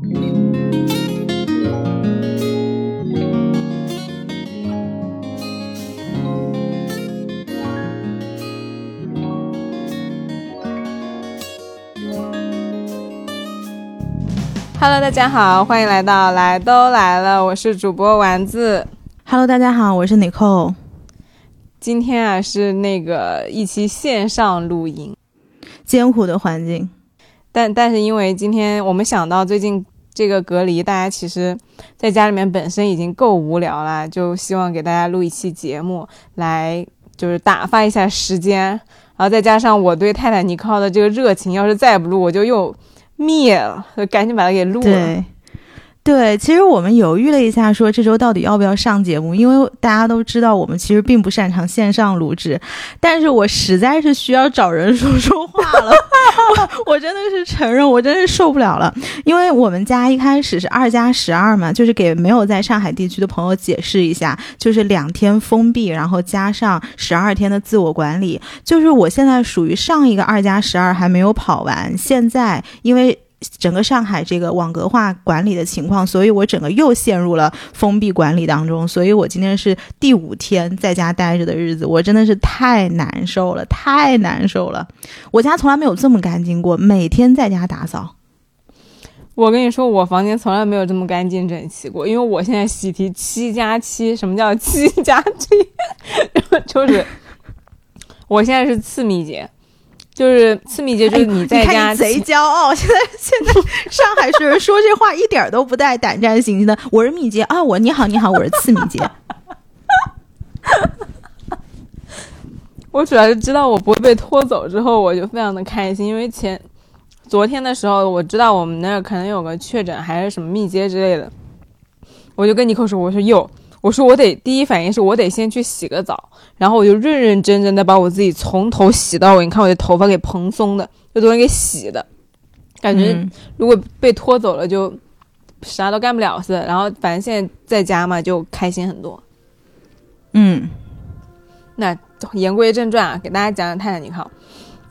Hello，大家好，欢迎来到来都来了，我是主播丸子。Hello，大家好，我是 Nicole。今天啊是那个一期线上录音，艰苦的环境，但但是因为今天我们想到最近这个隔离，大家其实在家里面本身已经够无聊了，就希望给大家录一期节目来就是打发一下时间，然后再加上我对泰坦尼克号的这个热情，要是再不录我就又。灭了，赶紧把它给录了。对，其实我们犹豫了一下，说这周到底要不要上节目，因为大家都知道我们其实并不擅长线上录制，但是我实在是需要找人说说话了，我 我真的是承认，我真是受不了了，因为我们家一开始是二加十二嘛，就是给没有在上海地区的朋友解释一下，就是两天封闭，然后加上十二天的自我管理，就是我现在属于上一个二加十二还没有跑完，现在因为。整个上海这个网格化管理的情况，所以我整个又陷入了封闭管理当中。所以我今天是第五天在家待着的日子，我真的是太难受了，太难受了。我家从来没有这么干净过，每天在家打扫。我跟你说，我房间从来没有这么干净整齐过，因为我现在喜提七加七。什么叫七加七？就是我现在是次密接。就是次密接，就是你在家贼骄傲。现在现在上海市人说这话一点都不带胆战心惊的。我是密接啊，我你好你好，我是次密接。我主要是知道我不会被拖走之后，我就非常的开心。因为前昨天的时候，我知道我们那儿可能有个确诊，还是什么密接之类的，我就跟尼克说，我说哟。我说我得第一反应是我得先去洗个澡，然后我就认认真真的把我自己从头洗到尾。你看我的头发给蓬松的，就昨天给洗的，感觉如果被拖走了就啥都干不了似的。然后反正现在在家嘛，就开心很多。嗯，那言归正传啊，给大家讲讲泰坦尼克号。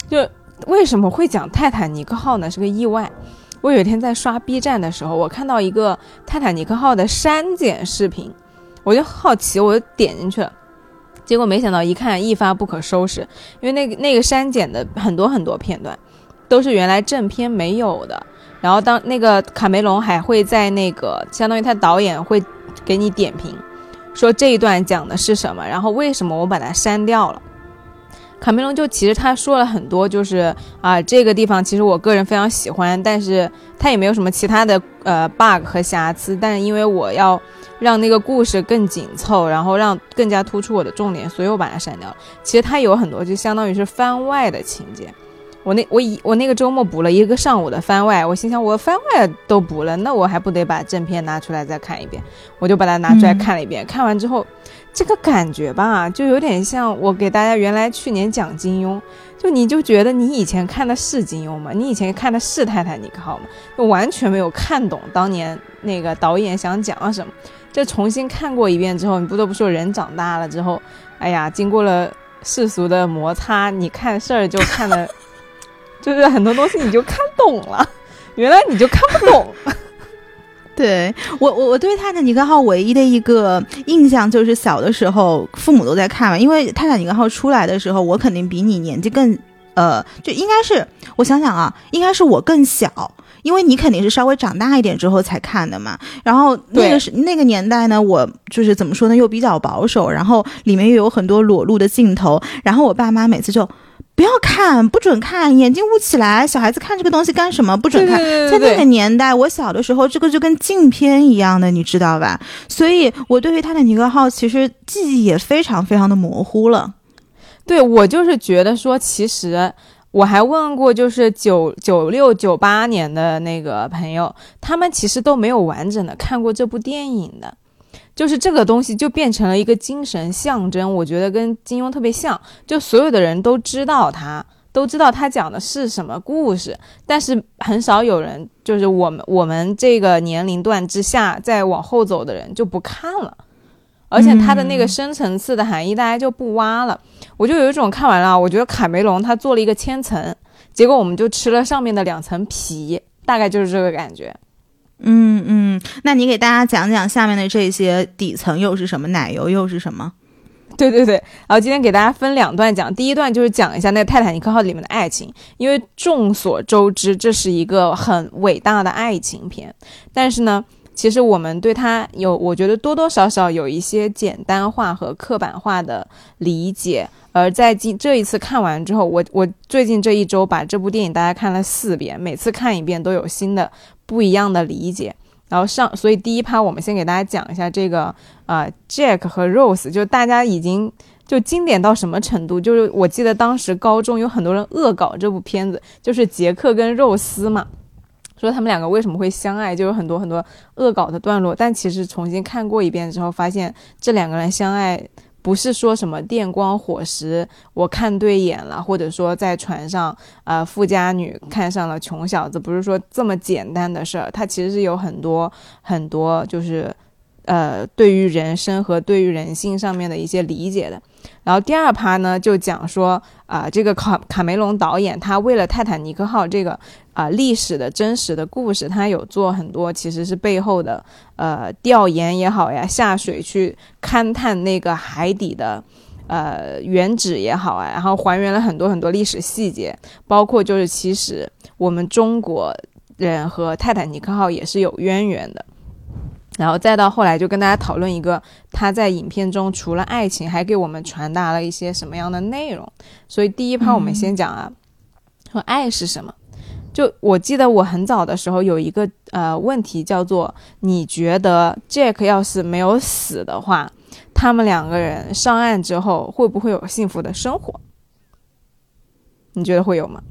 就为什么会讲泰坦尼克号呢？是个意外。我有一天在刷 B 站的时候，我看到一个泰坦尼克号的删减视频。我就好奇，我就点进去了，结果没想到一看一发不可收拾，因为那个那个删减的很多很多片段，都是原来正片没有的。然后当那个卡梅隆还会在那个相当于他导演会给你点评，说这一段讲的是什么，然后为什么我把它删掉了。卡梅隆就其实他说了很多，就是啊这个地方其实我个人非常喜欢，但是他也没有什么其他的呃 bug 和瑕疵，但因为我要。让那个故事更紧凑，然后让更加突出我的重点，所以我把它删掉了。其实它有很多，就相当于是番外的情节。我那我一我那个周末补了一个上午的番外，我心想我番外都补了，那我还不得把正片拿出来再看一遍？我就把它拿出来看了一遍。看完之后，这个感觉吧，就有点像我给大家原来去年讲金庸，就你就觉得你以前看的是金庸吗？你以前看的是泰坦尼克号吗？就完全没有看懂当年那个导演想讲什么。就重新看过一遍之后，你不得不说，人长大了之后，哎呀，经过了世俗的摩擦，你看事儿就看的，就是很多东西你就看懂了，原来你就看不懂。对我，我我对泰坦尼克号唯一的一个印象就是小的时候父母都在看嘛，因为泰坦尼克号出来的时候，我肯定比你年纪更，呃，就应该是我想想啊，应该是我更小。因为你肯定是稍微长大一点之后才看的嘛，然后那个是那个年代呢，我就是怎么说呢，又比较保守，然后里面又有很多裸露的镜头，然后我爸妈每次就不要看，不准看，眼睛捂起来，小孩子看这个东西干什么？不准看。在那个年代，我小的时候，这个就跟禁片一样的，你知道吧？所以我对于泰坦尼克号其实记忆也非常非常的模糊了。对我就是觉得说，其实。我还问过，就是九九六九八年的那个朋友，他们其实都没有完整的看过这部电影的，就是这个东西就变成了一个精神象征。我觉得跟金庸特别像，就所有的人都知道他，都知道他讲的是什么故事，但是很少有人，就是我们我们这个年龄段之下再往后走的人就不看了。而且它的那个深层次的含义，大家就不挖了。我就有一种看完了，我觉得卡梅隆他做了一个千层，结果我们就吃了上面的两层皮，大概就是这个感觉。嗯嗯，那你给大家讲讲下面的这些底层又是什么，奶油又是什么？对对对，然后今天给大家分两段讲，第一段就是讲一下那个泰坦尼克号里面的爱情，因为众所周知这是一个很伟大的爱情片，但是呢，其实我们对它有，我觉得多多少少有一些简单化和刻板化的理解，而在今这一次看完之后，我我最近这一周把这部电影大概看了四遍，每次看一遍都有新的不一样的理解。然后上，所以第一趴我们先给大家讲一下这个啊，Jack 和 Rose，就大家已经就经典到什么程度？就是我记得当时高中有很多人恶搞这部片子，就是杰克跟肉丝嘛，说他们两个为什么会相爱，就有很多很多恶搞的段落。但其实重新看过一遍之后，发现这两个人相爱。不是说什么电光火石，我看对眼了，或者说在船上，呃，富家女看上了穷小子，不是说这么简单的事儿，它其实是有很多很多，就是。呃，对于人生和对于人性上面的一些理解的。然后第二趴呢，就讲说啊，这个卡卡梅隆导演他为了泰坦尼克号这个啊历史的真实的故事，他有做很多其实是背后的呃调研也好呀，下水去勘探那个海底的呃原址也好啊，然后还原了很多很多历史细节，包括就是其实我们中国人和泰坦尼克号也是有渊源的。然后再到后来，就跟大家讨论一个他在影片中除了爱情，还给我们传达了一些什么样的内容。所以第一趴我们先讲啊，说爱是什么？就我记得我很早的时候有一个呃问题叫做：你觉得 Jack 要是没有死的话，他们两个人上岸之后会不会有幸福的生活？你觉得会有吗？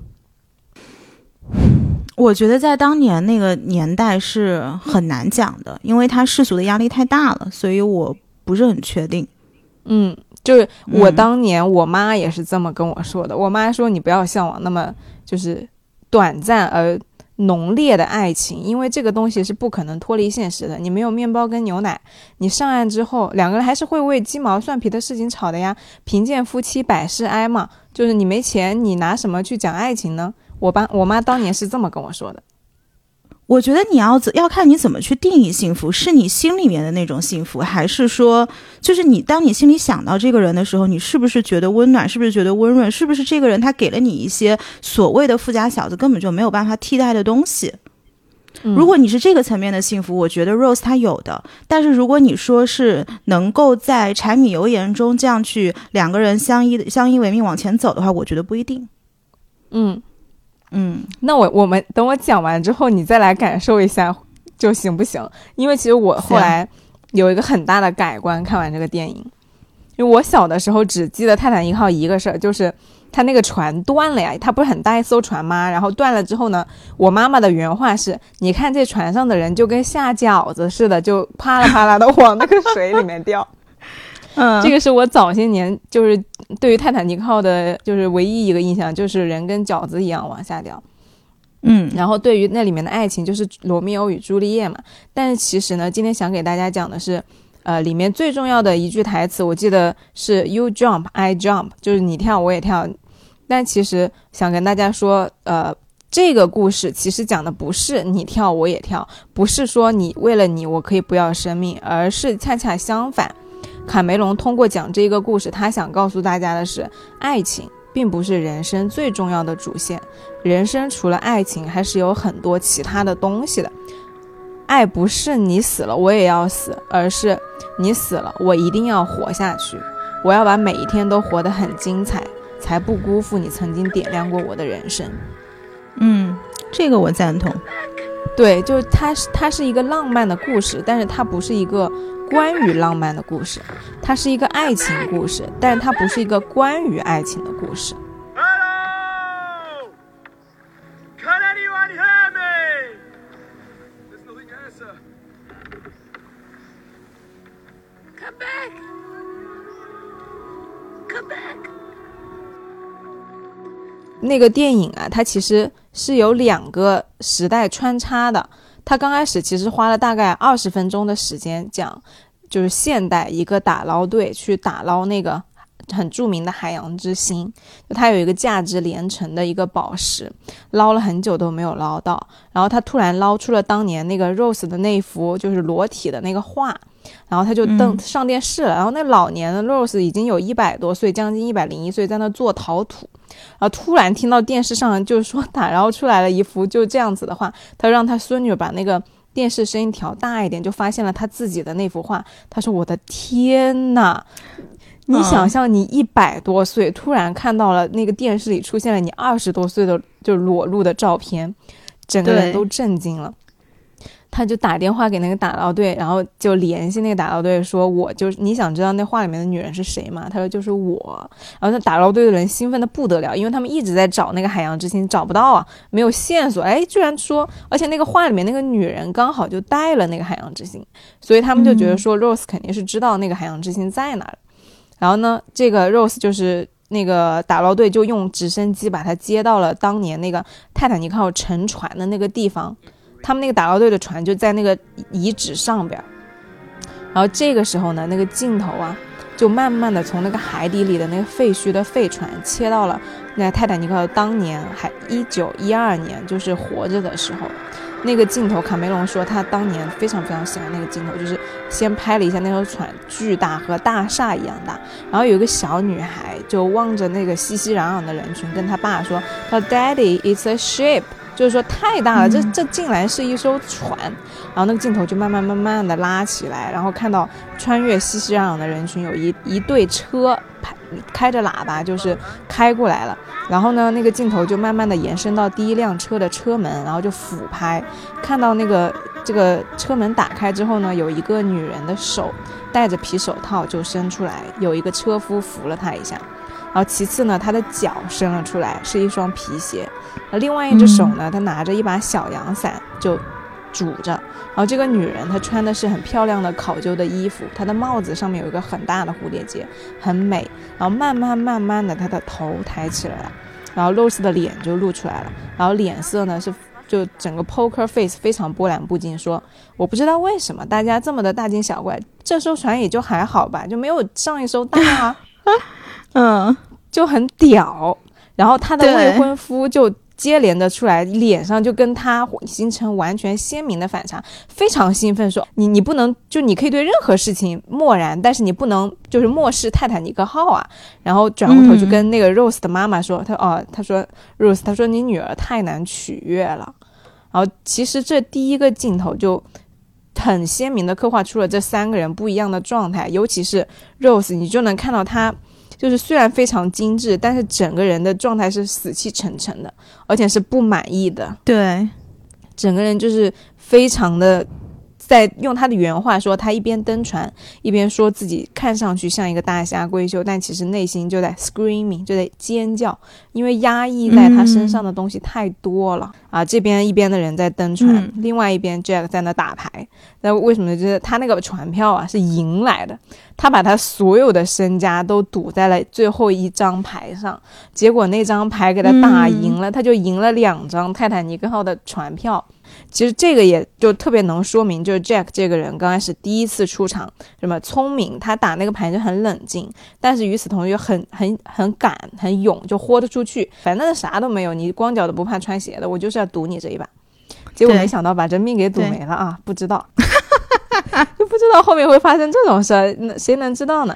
我觉得在当年那个年代是很难讲的，因为他世俗的压力太大了，所以我不是很确定。嗯，就是我当年我妈也是这么跟我说的。我妈说你不要向往那么就是短暂而浓烈的爱情，因为这个东西是不可能脱离现实的。你没有面包跟牛奶，你上岸之后两个人还是会为鸡毛蒜皮的事情吵的呀。贫贱夫妻百事哀嘛，就是你没钱，你拿什么去讲爱情呢？我爸我妈当年是这么跟我说的，我觉得你要怎要看你怎么去定义幸福，是你心里面的那种幸福，还是说就是你当你心里想到这个人的时候，你是不是觉得温暖，是不是觉得温润，是不是这个人他给了你一些所谓的富家小子根本就没有办法替代的东西？如果你是这个层面的幸福，我觉得 Rose 他有的，但是如果你说是能够在柴米油盐中这样去两个人相依相依为命往前走的话，我觉得不一定。嗯。嗯，那我我们等我讲完之后，你再来感受一下就行不行？因为其实我后来有一个很大的改观，看完这个电影，因为我小的时候只记得泰坦尼克号一个事儿，就是他那个船断了呀，它不是很大一艘船吗？然后断了之后呢，我妈妈的原话是：你看这船上的人就跟下饺子似的，就啪啦啪啦的往那个水里面掉。嗯，这个是我早些年就是对于泰坦尼克号的，就是唯一一个印象，就是人跟饺子一样往下掉。嗯，然后对于那里面的爱情，就是罗密欧与朱丽叶嘛。但是其实呢，今天想给大家讲的是，呃，里面最重要的一句台词，我记得是 “You jump, I jump”，就是你跳我也跳。但其实想跟大家说，呃，这个故事其实讲的不是你跳我也跳，不是说你为了你我可以不要生命，而是恰恰相反。卡梅隆通过讲这个故事，他想告诉大家的是，爱情并不是人生最重要的主线，人生除了爱情，还是有很多其他的东西的。爱不是你死了我也要死，而是你死了我一定要活下去，我要把每一天都活得很精彩，才不辜负你曾经点亮过我的人生。嗯，这个我赞同。对，就是它是它是一个浪漫的故事，但是它不是一个。关于浪漫的故事，它是一个爱情故事，但是它不是一个关于爱情的故事。那个电影啊，它其实是有两个时代穿插的。他刚开始其实花了大概二十分钟的时间讲，就是现代一个打捞队去打捞那个很著名的海洋之心，就它有一个价值连城的一个宝石，捞了很久都没有捞到，然后他突然捞出了当年那个 Rose 的那幅就是裸体的那个画，然后他就登上电视了，然后那老年的 Rose 已经有一百多岁，将近一百零一岁，在那做陶土，然后突然听到电视上就是说打捞出来了一幅就这样子的画，他让他孙女把那个。电视声音调大一点，就发现了他自己的那幅画。他说：“我的天呐，你想象你一百多岁，突然看到了那个电视里出现了你二十多岁的就裸露的照片，整个人都震惊了。”他就打电话给那个打捞队，然后就联系那个打捞队，说：“我就是你想知道那画里面的女人是谁吗？”他说：“就是我。”然后那打捞队的人兴奋的不得了，因为他们一直在找那个海洋之心，找不到啊，没有线索。哎，居然说，而且那个画里面那个女人刚好就带了那个海洋之心，所以他们就觉得说，Rose 肯定是知道那个海洋之心在哪儿。然后呢，这个 Rose 就是那个打捞队就用直升机把他接到了当年那个泰坦尼克号沉船的那个地方。他们那个打捞队的船就在那个遗址上边，然后这个时候呢，那个镜头啊，就慢慢的从那个海底里的那个废墟的废船切到了那泰坦尼克当年还一九一二年就是活着的时候，那个镜头，卡梅隆说他当年非常非常喜欢那个镜头，就是先拍了一下那艘船巨大和大厦一样大，然后有一个小女孩就望着那个熙熙攘攘的人群，跟他爸说，他 Daddy it's a ship。就是说太大了，这这竟然是一艘船，然后那个镜头就慢慢慢慢的拉起来，然后看到穿越熙熙攘攘的人群，有一一对车开开着喇叭就是开过来了，然后呢那个镜头就慢慢的延伸到第一辆车的车门，然后就俯拍，看到那个这个车门打开之后呢，有一个女人的手戴着皮手套就伸出来，有一个车夫扶了她一下。然后其次呢，他的脚伸了出来，是一双皮鞋。那，另外一只手呢，他拿着一把小阳伞就拄着。然后这个女人她穿的是很漂亮的考究的衣服，她的帽子上面有一个很大的蝴蝶结，很美。然后慢慢慢慢的，她的头抬起来了，然后 Rose 的脸就露出来了。然后脸色呢是就整个 poker face 非常波澜不惊，说我不知道为什么大家这么的大惊小怪，这艘船也就还好吧，就没有上一艘大啊。嗯。就很屌，然后他的未婚夫就接连的出来，脸上就跟他形成完全鲜明的反差，非常兴奋说：“你你不能就你可以对任何事情漠然，但是你不能就是漠视泰坦尼克号啊。”然后转过头就跟那个 Rose 的妈妈说：“他哦，他说 Rose，他说你女儿太难取悦了。”然后其实这第一个镜头就很鲜明的刻画出了这三个人不一样的状态，尤其是 Rose，你就能看到他。就是虽然非常精致，但是整个人的状态是死气沉沉的，而且是不满意的。对，整个人就是非常的。在用他的原话说，他一边登船，一边说自己看上去像一个大侠闺秀，但其实内心就在 screaming，就在尖叫，因为压抑在他身上的东西太多了啊！这边一边的人在登船，另外一边 Jack 在那打牌。那为什么？就是他那个船票啊是赢来的，他把他所有的身家都赌在了最后一张牌上，结果那张牌给他打赢了，他就赢了两张泰坦尼克号的船票。其实这个也就特别能说明，就是 Jack 这个人刚开始第一次出场，什么聪明，他打那个牌就很冷静，但是与此同时又很很很敢很勇，就豁得出去。反正啥都没有，你光脚的不怕穿鞋的，我就是要赌你这一把。结果没想到把这命给赌没了啊！不知道，就不知道后面会发生这种事儿，那谁能知道呢？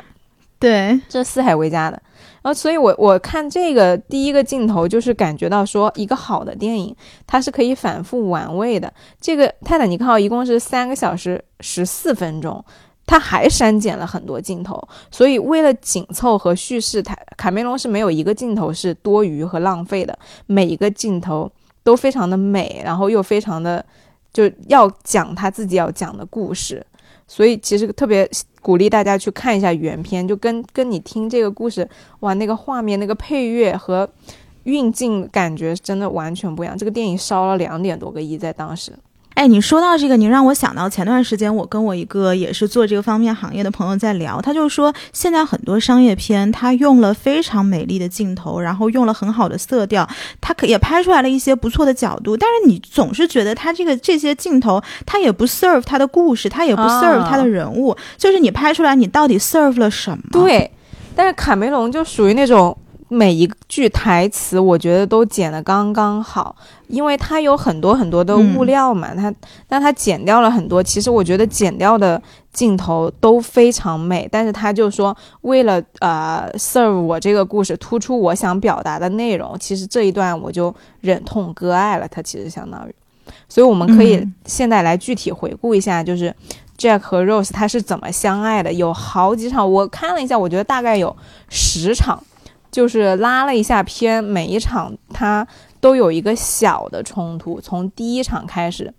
对，这四海为家的。然后，所以我我看这个第一个镜头，就是感觉到说，一个好的电影，它是可以反复玩味的。这个《泰坦尼克号》一共是三个小时十四分钟，它还删减了很多镜头。所以，为了紧凑和叙事，它卡梅隆是没有一个镜头是多余和浪费的，每一个镜头都非常的美，然后又非常的就要讲他自己要讲的故事。所以，其实特别。鼓励大家去看一下原片，就跟跟你听这个故事，哇，那个画面、那个配乐和运镜感觉真的完全不一样。这个电影烧了两点多个亿，在当时。哎，你说到这个，你让我想到前段时间我跟我一个也是做这个方面行业的朋友在聊，他就说现在很多商业片，他用了非常美丽的镜头，然后用了很好的色调，他可也拍出来了一些不错的角度，但是你总是觉得他这个这些镜头，他也不 serve 他的故事，他也不 serve 他的人物，就是你拍出来，你到底 serve 了什么？对。但是卡梅隆就属于那种每一句台词，我觉得都剪得刚刚好，因为它有很多很多的物料嘛，它但它剪掉了很多。其实我觉得剪掉的镜头都非常美，但是他就说为了呃 serve 我这个故事，突出我想表达的内容，其实这一段我就忍痛割爱了。它其实相当于，所以我们可以现在来具体回顾一下，就是。Jack 和 Rose 他是怎么相爱的？有好几场，我看了一下，我觉得大概有十场，就是拉了一下片，每一场他都有一个小的冲突，从第一场开始，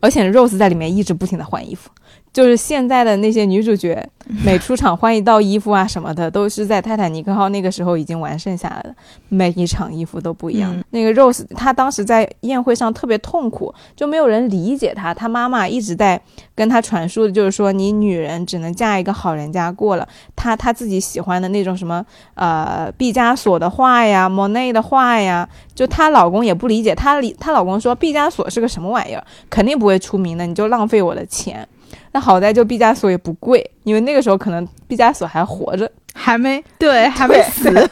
而且 Rose 在里面一直不停的换衣服。就是现在的那些女主角，每出场换一道衣服啊什么的，都是在泰坦尼克号那个时候已经完剩下来了。每一场衣服都不一样。那个 Rose，她当时在宴会上特别痛苦，就没有人理解她。她妈妈一直在跟她传输的就是说，你女人只能嫁一个好人家过了。她她自己喜欢的那种什么呃毕加索的画呀、莫内的画呀，就她老公也不理解。她理她老公说，毕加索是个什么玩意儿，肯定不会出名的，你就浪费我的钱。那好在就毕加索也不贵，因为那个时候可能毕加索还活着，还没对，还没死。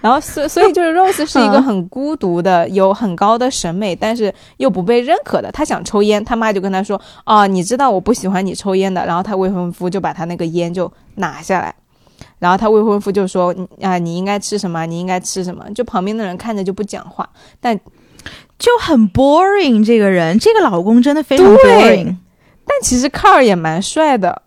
然后所所以就是 Rose 是一个很孤独的，有很高的审美，但是又不被认可的。他想抽烟，他妈就跟他说：“哦，你知道我不喜欢你抽烟的。”然后他未婚夫就把他那个烟就拿下来，然后他未婚夫就说：“啊，你应该吃什么？你应该吃什么？”就旁边的人看着就不讲话，但就很 boring。这个人，这个老公真的非常 boring。但其实卡尔也蛮帅的，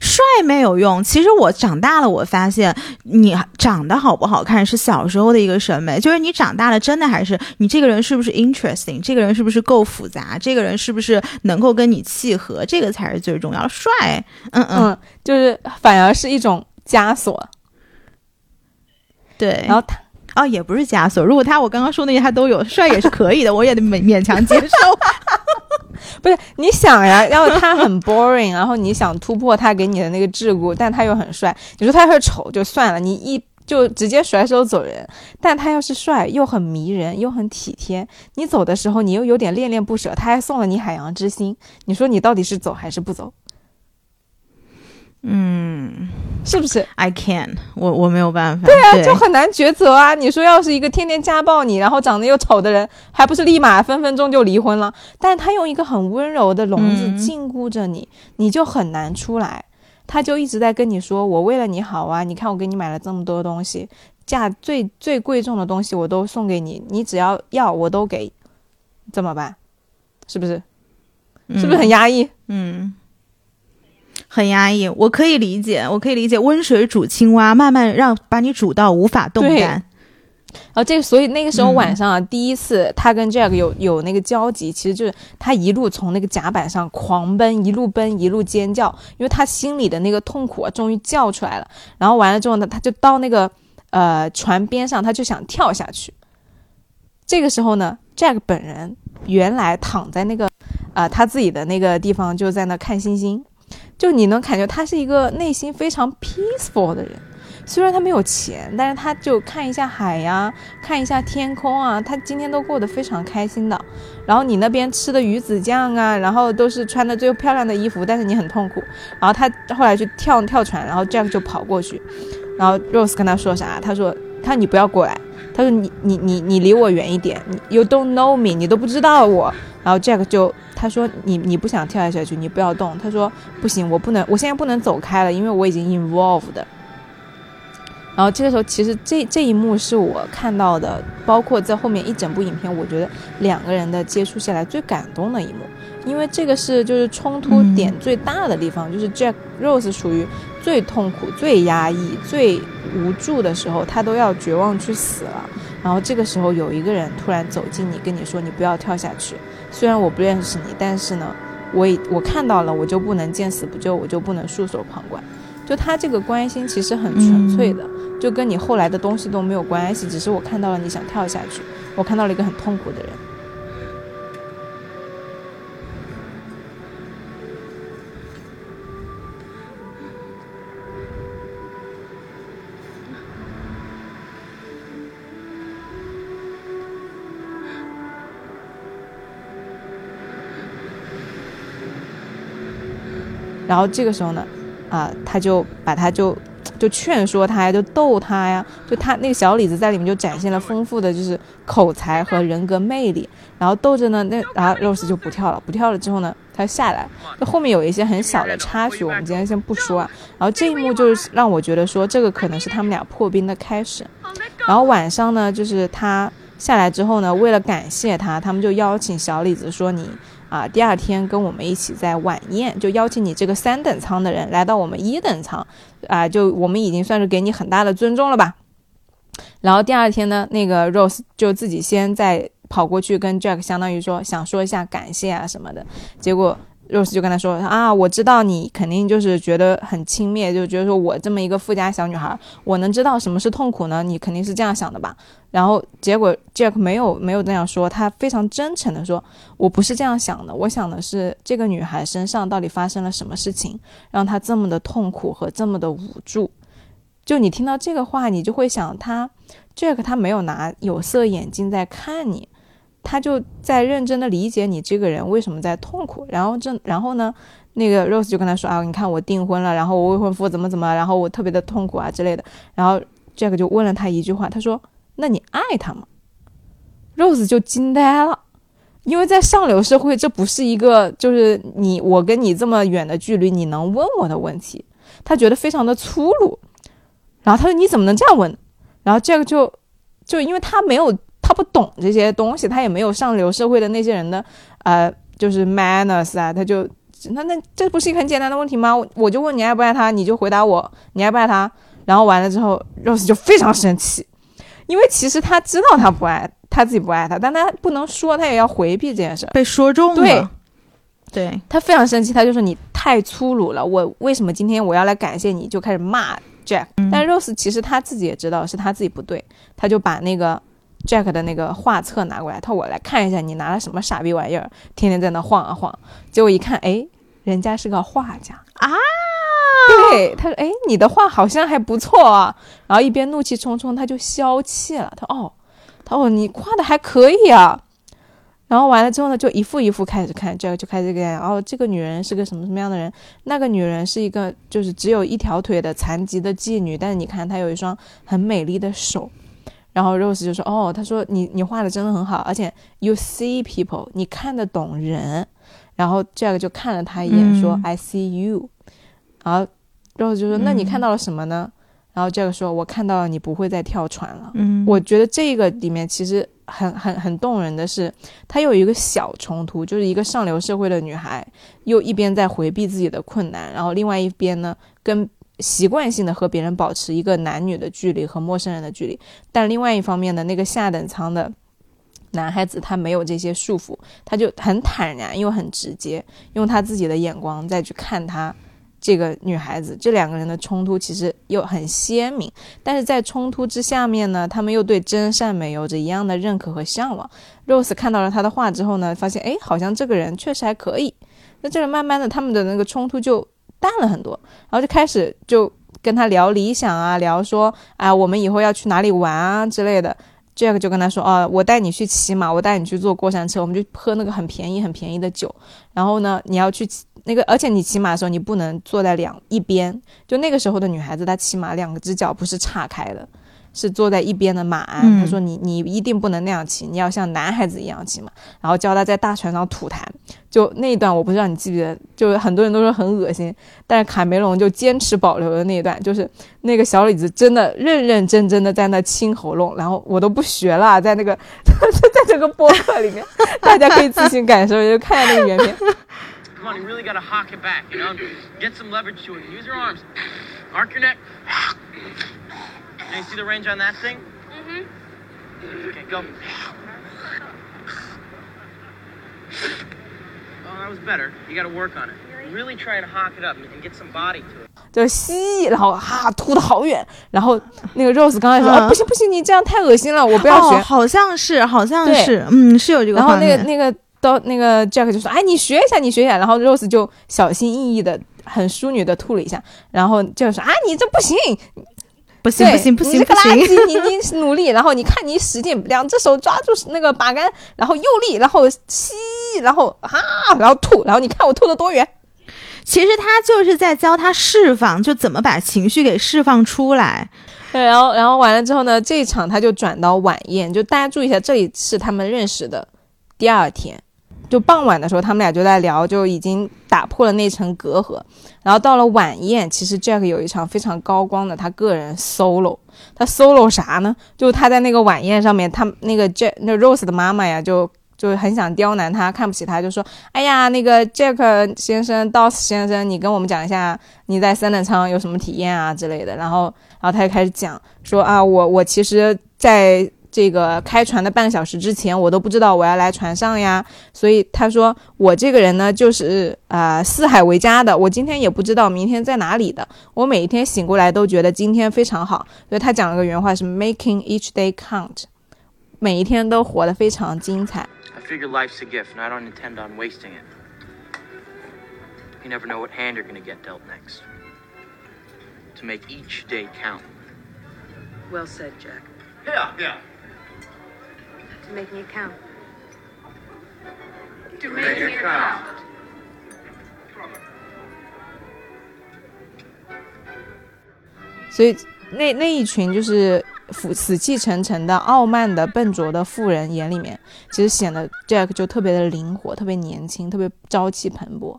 帅没有用。其实我长大了，我发现你长得好不好看是小时候的一个审美，就是你长大了，真的还是你这个人是不是 interesting，这个人是不是够复杂，这个人是不是能够跟你契合，这个才是最重要的。帅，嗯嗯，就是反而是一种枷锁。对，然后他哦，也不是枷锁。如果他我刚刚说那些他都有，帅也是可以的，我也得勉勉强接受。不是你想呀，然后他很 boring，然后你想突破他给你的那个桎梏，但他又很帅。你说他要是丑就算了，你一就直接甩手走人。但他要是帅又很迷人又很体贴，你走的时候你又有点恋恋不舍，他还送了你海洋之心。你说你到底是走还是不走？嗯，是不是？I can，我我没有办法。对啊，就很难抉择啊！你说要是一个天天家暴你，然后长得又丑的人，还不是立马分分钟就离婚了？但是他用一个很温柔的笼子禁锢着你，你就很难出来。他就一直在跟你说：“我为了你好啊，你看我给你买了这么多东西，价最最贵重的东西我都送给你，你只要要我都给，怎么办？是不是？是不是很压抑？嗯。”很压抑，我可以理解，我可以理解。温水煮青蛙，慢慢让把你煮到无法动弹。啊，这所以那个时候晚上啊，第一次他跟 Jack 有有那个交集，其实就是他一路从那个甲板上狂奔，一路奔一路尖叫，因为他心里的那个痛苦啊，终于叫出来了。然后完了之后呢，他就到那个呃船边上，他就想跳下去。这个时候呢，Jack 本人原来躺在那个啊他自己的那个地方，就在那看星星。就你能感觉他是一个内心非常 peaceful 的人，虽然他没有钱，但是他就看一下海呀，看一下天空啊，他今天都过得非常开心的。然后你那边吃的鱼子酱啊，然后都是穿的最漂亮的衣服，但是你很痛苦。然后他后来去跳跳船，然后 Jack 就跑过去，然后 Rose 跟他说啥？他说他你不要过来，他说你你你你离我远一点，You don't know me，你都不知道我。然后 Jack 就。他说：“你你不想跳下去，你不要动。”他说：“不行，我不能，我现在不能走开了，因为我已经 involved。”然后这个时候，其实这这一幕是我看到的，包括在后面一整部影片，我觉得两个人的接触下来最感动的一幕，因为这个是就是冲突点最大的地方，就是 Jack Rose 属于最痛苦、最压抑、最无助的时候，他都要绝望去死了。然后这个时候有一个人突然走近你，跟你说：“你不要跳下去。”虽然我不认识你，但是呢，我我看到了，我就不能见死不救，我就不能束手旁观。就他这个关心其实很纯粹的，就跟你后来的东西都没有关系，只是我看到了你想跳下去，我看到了一个很痛苦的人。然后这个时候呢，啊，他就把他就就劝说他呀，就逗他呀，就他那个小李子在里面就展现了丰富的就是口才和人格魅力，然后逗着呢，那然后 Rose 就不跳了，不跳了之后呢，他下来，就后面有一些很小的插曲，我们今天先不说啊。然后这一幕就是让我觉得说这个可能是他们俩破冰的开始。然后晚上呢，就是他下来之后呢，为了感谢他，他们就邀请小李子说你。啊，第二天跟我们一起在晚宴，就邀请你这个三等舱的人来到我们一等舱，啊，就我们已经算是给你很大的尊重了吧。然后第二天呢，那个 Rose 就自己先在跑过去跟 Jack，相当于说想说一下感谢啊什么的，结果。Rose 就跟他说啊，我知道你肯定就是觉得很轻蔑，就觉得说我这么一个富家小女孩，我能知道什么是痛苦呢？你肯定是这样想的吧？然后结果 Jack 没有没有这样说，他非常真诚的说，我不是这样想的，我想的是这个女孩身上到底发生了什么事情，让她这么的痛苦和这么的无助。就你听到这个话，你就会想，他 Jack 他没有拿有色眼镜在看你。他就在认真的理解你这个人为什么在痛苦，然后这然后呢，那个 Rose 就跟他说啊，你看我订婚了，然后我未婚夫怎么怎么，然后我特别的痛苦啊之类的，然后 Jack 就问了他一句话，他说，那你爱他吗？Rose 就惊呆了，因为在上流社会，这不是一个就是你我跟你这么远的距离你能问我的问题，他觉得非常的粗鲁，然后他说你怎么能这样问？然后 Jack 就就因为他没有。他不懂这些东西，他也没有上流社会的那些人的，呃，就是 manners 啊，他就那那这不是一个很简单的问题吗？我就问你爱不爱他，你就回答我你爱不爱他，然后完了之后，Rose 就非常生气，因为其实他知道他不爱他自己不爱他，但他不能说，他也要回避这件事，被说中了，对，对。他非常生气，他就说你太粗鲁了，我为什么今天我要来感谢你，就开始骂 Jack，但 Rose 其实他自己也知道是他自己不对，他就把那个。Jack 的那个画册拿过来，他说：“我来看一下，你拿了什么傻逼玩意儿，天天在那晃啊晃。”结果一看，哎，人家是个画家啊！对，他说：“哎，你的画好像还不错啊。”然后一边怒气冲冲，他就消气了。他说：“哦，他说你画的还可以啊。”然后完了之后呢，就一幅一幅开始看，Jack 就开始看，哦，这个女人是个什么什么样的人？那个女人是一个就是只有一条腿的残疾的妓女，但是你看她有一双很美丽的手。然后 Rose 就说：“哦，他说你你画的真的很好，而且 you see people，你看得懂人。”然后 Jack 就看了他一眼，说：“I see you。”然后 Rose 就说：“那你看到了什么呢？”然后 Jack 说：“我看到了你不会再跳船了。”嗯，我觉得这个里面其实很很很动人的是，他有一个小冲突，就是一个上流社会的女孩，又一边在回避自己的困难，然后另外一边呢跟。习惯性的和别人保持一个男女的距离和陌生人的距离，但另外一方面呢，那个下等舱的男孩子他没有这些束缚，他就很坦然又很直接，用他自己的眼光再去看他这个女孩子。这两个人的冲突其实又很鲜明，但是在冲突之下面呢，他们又对真善美有着一样的认可和向往。Rose 看到了他的话之后呢，发现哎，好像这个人确实还可以。那这个慢慢的，他们的那个冲突就。淡了很多，然后就开始就跟他聊理想啊，聊说啊，我们以后要去哪里玩啊之类的。Jack 就跟他说，哦，我带你去骑马，我带你去坐过山车，我们就喝那个很便宜很便宜的酒。然后呢，你要去那个，而且你骑马的时候，你不能坐在两一边。就那个时候的女孩子，她骑马两只脚不是岔开的。是坐在一边的马鞍，他说你你一定不能那样骑，你要像男孩子一样骑嘛。然后教他在大船上吐痰，就那一段我不知道你记不记得，就很多人都说很恶心，但是卡梅隆就坚持保留了那一段，就是那个小李子真的认认真真的在那清喉咙，然后我都不学了，在那个 在这个播客里面，大家可以自行感受，就看下那个原片。Can you see the range on that thing? Mm-hmm. Okay, go. Oh, that was better. You got to work on it. Really try to hawk it up and get some body to it. 就吸，然后哈吐的好远，然后那个 Rose 刚开始说、啊、不行不行，你这样太恶心了，我不要学。哦、好像是，好像是，嗯，是有这个。然后那个那个到那个 Jack 就说，哎，你学一下，你学一下。然后 Rose 就小心翼翼的、很淑女的吐了一下，然后就说，啊，你这不行，不行不行不行你这个垃圾！你你努力，然后你看你使劲，两只手抓住那个把杆，然后用力，然后吸，然后啊，然后吐，然后你看我吐的多远。其实他就是在教他释放，就怎么把情绪给释放出来。对，然后然后完了之后呢，这一场他就转到晚宴，就大家注意一下，这里是他们认识的第二天，就傍晚的时候，他们俩就在聊，就已经打破了那层隔阂。然后到了晚宴，其实 Jack 有一场非常高光的他个人 solo，他 solo 啥呢？就他在那个晚宴上面，他那个 Jack 那 Rose 的妈妈呀，就。就很想刁难他，看不起他，就说：“哎呀，那个 Jack 先生，Dos 先生，你跟我们讲一下你在三等舱有什么体验啊之类的。”然后，然后他就开始讲说：“啊，我我其实在这个开船的半个小时之前，我都不知道我要来船上呀。所以他说我这个人呢，就是啊四海为家的，我今天也不知道明天在哪里的。我每一天醒过来都觉得今天非常好。所以他讲了个原话是 ‘making each day count’，每一天都活得非常精彩。” I figure life's a gift, and I don't intend on wasting it. You never know what hand you're going to get dealt next. To make each day count. Well said, Jack. Yeah, yeah. To making it count. To making it count. 所以那那一群就是死死气沉沉的、傲慢的、笨拙的富人眼里面，其实显得 Jack 就特别的灵活、特别年轻、特别朝气蓬勃。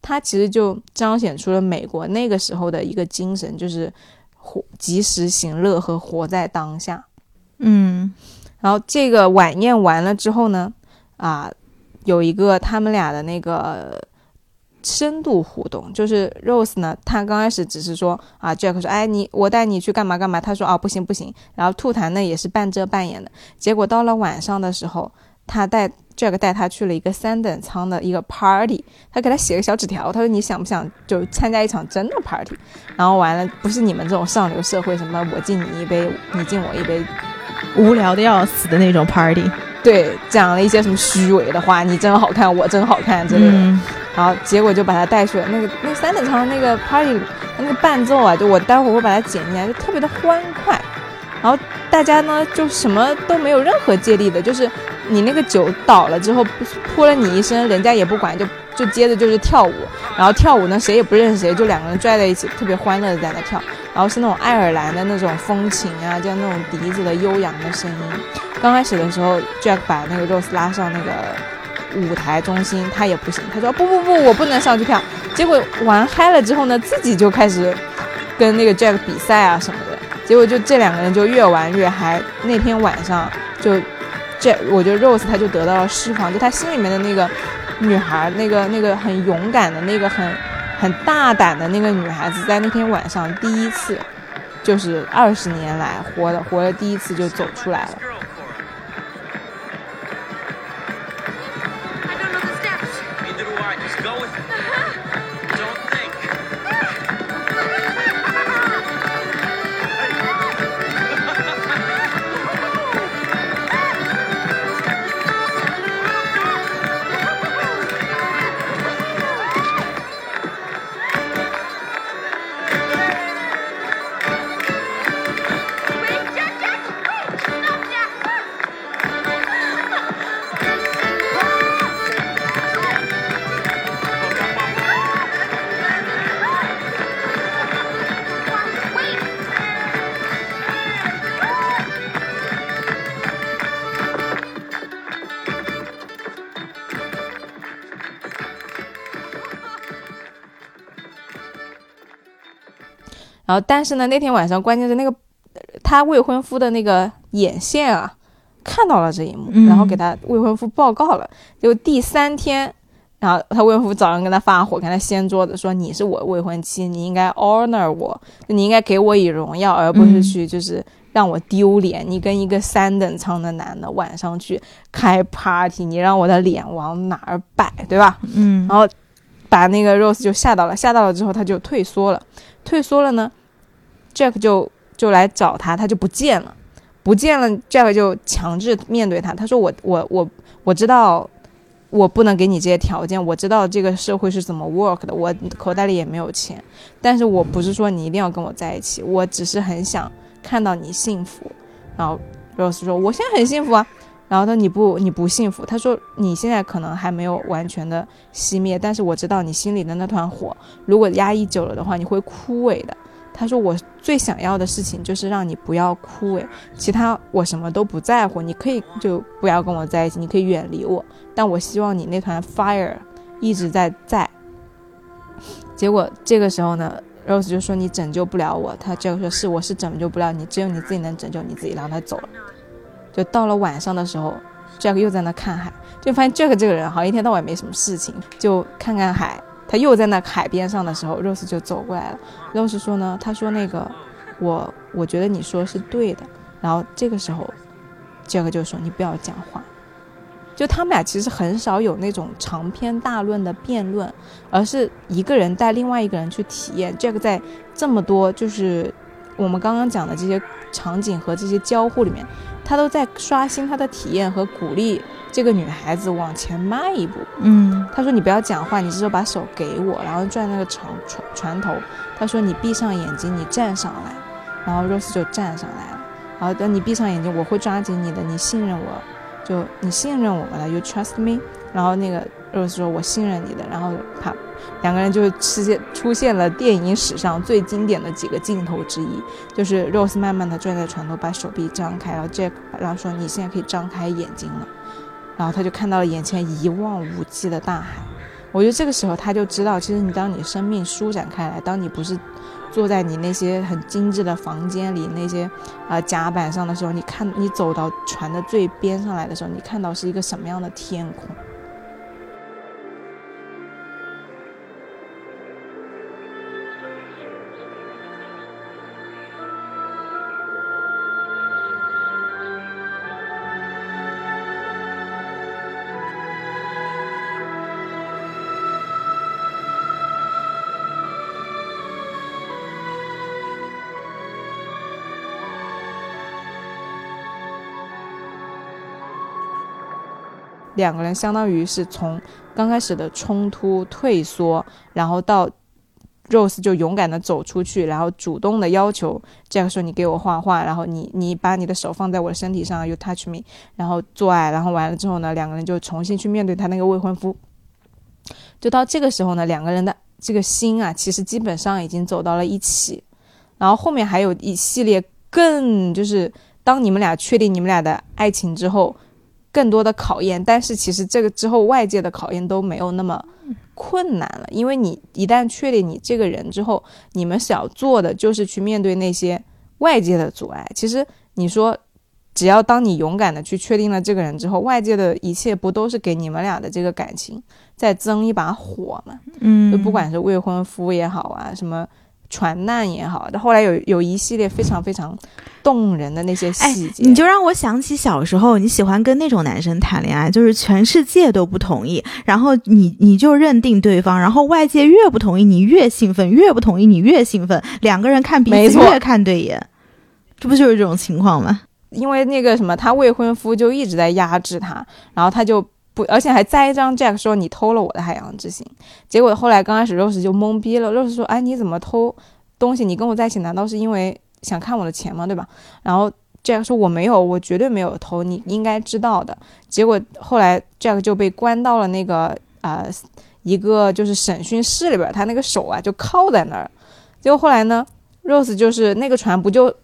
他其实就彰显出了美国那个时候的一个精神，就是活及时行乐和活在当下。嗯，然后这个晚宴完了之后呢，啊，有一个他们俩的那个。深度互动就是 Rose 呢，他刚开始只是说啊，Jack 说，哎，你我带你去干嘛干嘛，他说啊，不行不行。然后吐痰呢也是半遮半掩的。结果到了晚上的时候，他带 Jack 带他去了一个三等舱的一个 party，他给他写个小纸条，他说你想不想就参加一场真的 party？然后完了，不是你们这种上流社会什么我敬你一杯，你敬我一杯，无聊的要死的那种 party。对，讲了一些什么虚伪的话，你真好看，我真好看之类的。然后结果就把他带去了那个那三等舱那个 party，那个伴奏啊，就我待会儿会把它剪进来，就特别的欢快。然后大家呢就什么都没有任何借力的，就是你那个酒倒了之后泼了你一身，人家也不管，就就接着就是跳舞。然后跳舞呢谁也不认识谁，就两个人拽在一起，特别欢乐的在那跳。然后是那种爱尔兰的那种风情啊，就那种笛子的悠扬的声音。刚开始的时候，Jack 把那个 Rose 拉上那个。舞台中心，他也不行。他说：“不不不，我不能上去跳。”结果玩嗨了之后呢，自己就开始跟那个 Jack 比赛啊什么的。结果就这两个人就越玩越嗨。那天晚上就 Jack，我觉得 Rose 他就得到了释放，就他心里面的那个女孩，那个那个很勇敢的那个很很大胆的那个女孩子，在那天晚上第一次，就是二十年来活的活的第一次就走出来了。后，但是呢，那天晚上关键是那个他未婚夫的那个眼线啊，看到了这一幕，然后给他未婚夫报告了。就第三天，然后他未婚夫早上跟他发火，跟他掀桌子说：“你是我未婚妻，你应该 honor 我，你应该给我以荣耀，而不是去就是让我丢脸。你跟一个三等舱的男的晚上去开 party，你让我的脸往哪儿摆，对吧？”嗯。然后把那个 Rose 就吓到了，吓到了之后他就退缩了，退缩了呢。Jack 就就来找他，他就不见了，不见了。Jack 就强制面对他，他说：“我我我我知道，我不能给你这些条件。我知道这个社会是怎么 work 的，我口袋里也没有钱。但是我不是说你一定要跟我在一起，我只是很想看到你幸福。”然后 Rose 说：“我现在很幸福啊。”然后他说你不你不幸福，他说你现在可能还没有完全的熄灭，但是我知道你心里的那团火，如果压抑久了的话，你会枯萎的。他说我最想要的事情就是让你不要枯萎，其他我什么都不在乎，你可以就不要跟我在一起，你可以远离我，但我希望你那团 fire 一直在在。结果这个时候呢，Rose 就说你拯救不了我，他这个说是我是拯救不了你，只有你自己能拯救你自己，然后他走了。就到了晚上的时候，Jack 又在那看海，就发现 Jack 这个人好像一天到晚没什么事情，就看看海。他又在那海边上的时候，Rose 就走过来了。Rose 说呢，他说那个我我觉得你说是对的。然后这个时候，Jack 就说你不要讲话。就他们俩其实很少有那种长篇大论的辩论，而是一个人带另外一个人去体验。Jack 在这么多就是我们刚刚讲的这些场景和这些交互里面，他都在刷新他的体验和鼓励这个女孩子往前迈一步。嗯他说：“你不要讲话，你只是把手给我，然后转那个床床床头。”他说：“你闭上眼睛，你站上来。”然后 Rose 就站上来了。然后等你闭上眼睛，我会抓紧你的，你信任我，就你信任我们了，You trust me。然后那个 Rose 说：“我信任你的。”然后他，两个人就出现出现了电影史上最经典的几个镜头之一，就是 Rose 慢慢的转在船头，把手臂张开，然后 Jack 然后说：“你现在可以张开眼睛了。”然后他就看到了眼前一望无际的大海。我觉得这个时候他就知道，其实你当你生命舒展开来，当你不是坐在你那些很精致的房间里那些啊、甲板上的时候，你看你走到船的最边上来的时候，你看到是一个什么样的天空。两个人相当于是从刚开始的冲突退缩，然后到 Rose 就勇敢的走出去，然后主动的要求 Jack 说：“你给我画画，然后你你把你的手放在我的身体上，You touch me，然后做爱，然后完了之后呢，两个人就重新去面对他那个未婚夫。就到这个时候呢，两个人的这个心啊，其实基本上已经走到了一起。然后后面还有一系列更就是当你们俩确定你们俩的爱情之后。更多的考验，但是其实这个之后外界的考验都没有那么困难了，因为你一旦确定你这个人之后，你们想要做的就是去面对那些外界的阻碍。其实你说，只要当你勇敢的去确定了这个人之后，外界的一切不都是给你们俩的这个感情再增一把火吗？嗯，就不管是未婚夫也好啊，什么船难也好，后来有有一系列非常非常动人的那些哎细节，你就让我想起小时候你喜欢跟那种男生谈恋爱，就是全世界都不同意，然后你你就认定对方，然后外界越不同意你越兴奋，越不同意你越兴奋，两个人看彼此越看对眼，这不就是这种情况吗？因为那个什么，他未婚夫就一直在压制他，然后他就不，而且还栽赃 Jack 说你偷了我的海洋之心。结果后来刚开始 Rose 就懵逼了，Rose 说：“哎，你怎么偷东西？你跟我在一起难道是因为想看我的钱吗？对吧？”然后 Jack 说：“我没有，我绝对没有偷，你应该知道的。”结果后来 Jack 就被关到了那个啊、呃一个就是审讯室里边，他那个手啊就铐在那儿。结果后来呢，Rose 就是那个船不就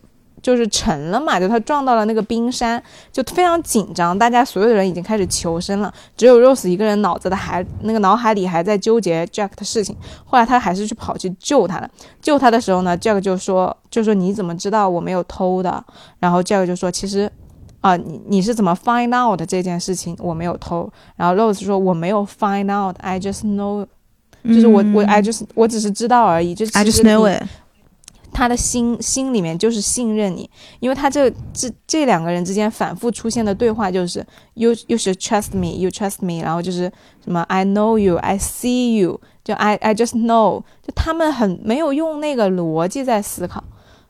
就是沉了嘛，就他撞到了那个冰山，就非常紧张，大家所有的人已经开始求生了，只有 Rose 一个人脑子的还那个脑海里还在纠结 Jack 的事情。后来他还是去跑去救他了，救他的时候呢，Jack 就说就说你怎么知道我没有偷的？然后 Jack 就说其实。啊，你你是怎么 find out 这件事情？我没有偷。然后 Rose 说我没有 find out，I just know，就是我、我 I just 我只是知道而已。就是嗯 I 其 just 实 know 你 it。他的心心里面就是信任你，因为他这这这两个人之间反复出现的对话就是 you you should trust me, you trust me，然后就是什么 I know you, I see you，就 I I just know，就他们很没有用那个逻辑在思考，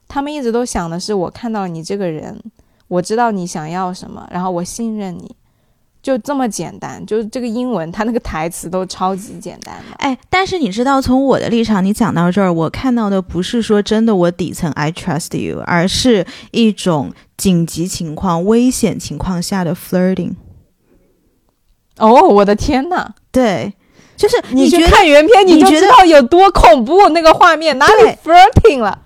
他们一直都想的是我看到你这个人，我知道你想要什么，然后我信任你，就这么简单，就是这个英文它那个台词都超级简单的。哎，但是你知道，从我的立场，你讲到这儿，我看到的不是说真的我底层 I trust you，而是一种紧急情况、危险情况下的 flirting。哦，我的天呐！对，就是你去看原片，你就知道有多恐怖，那个画面哪里 flirting 了？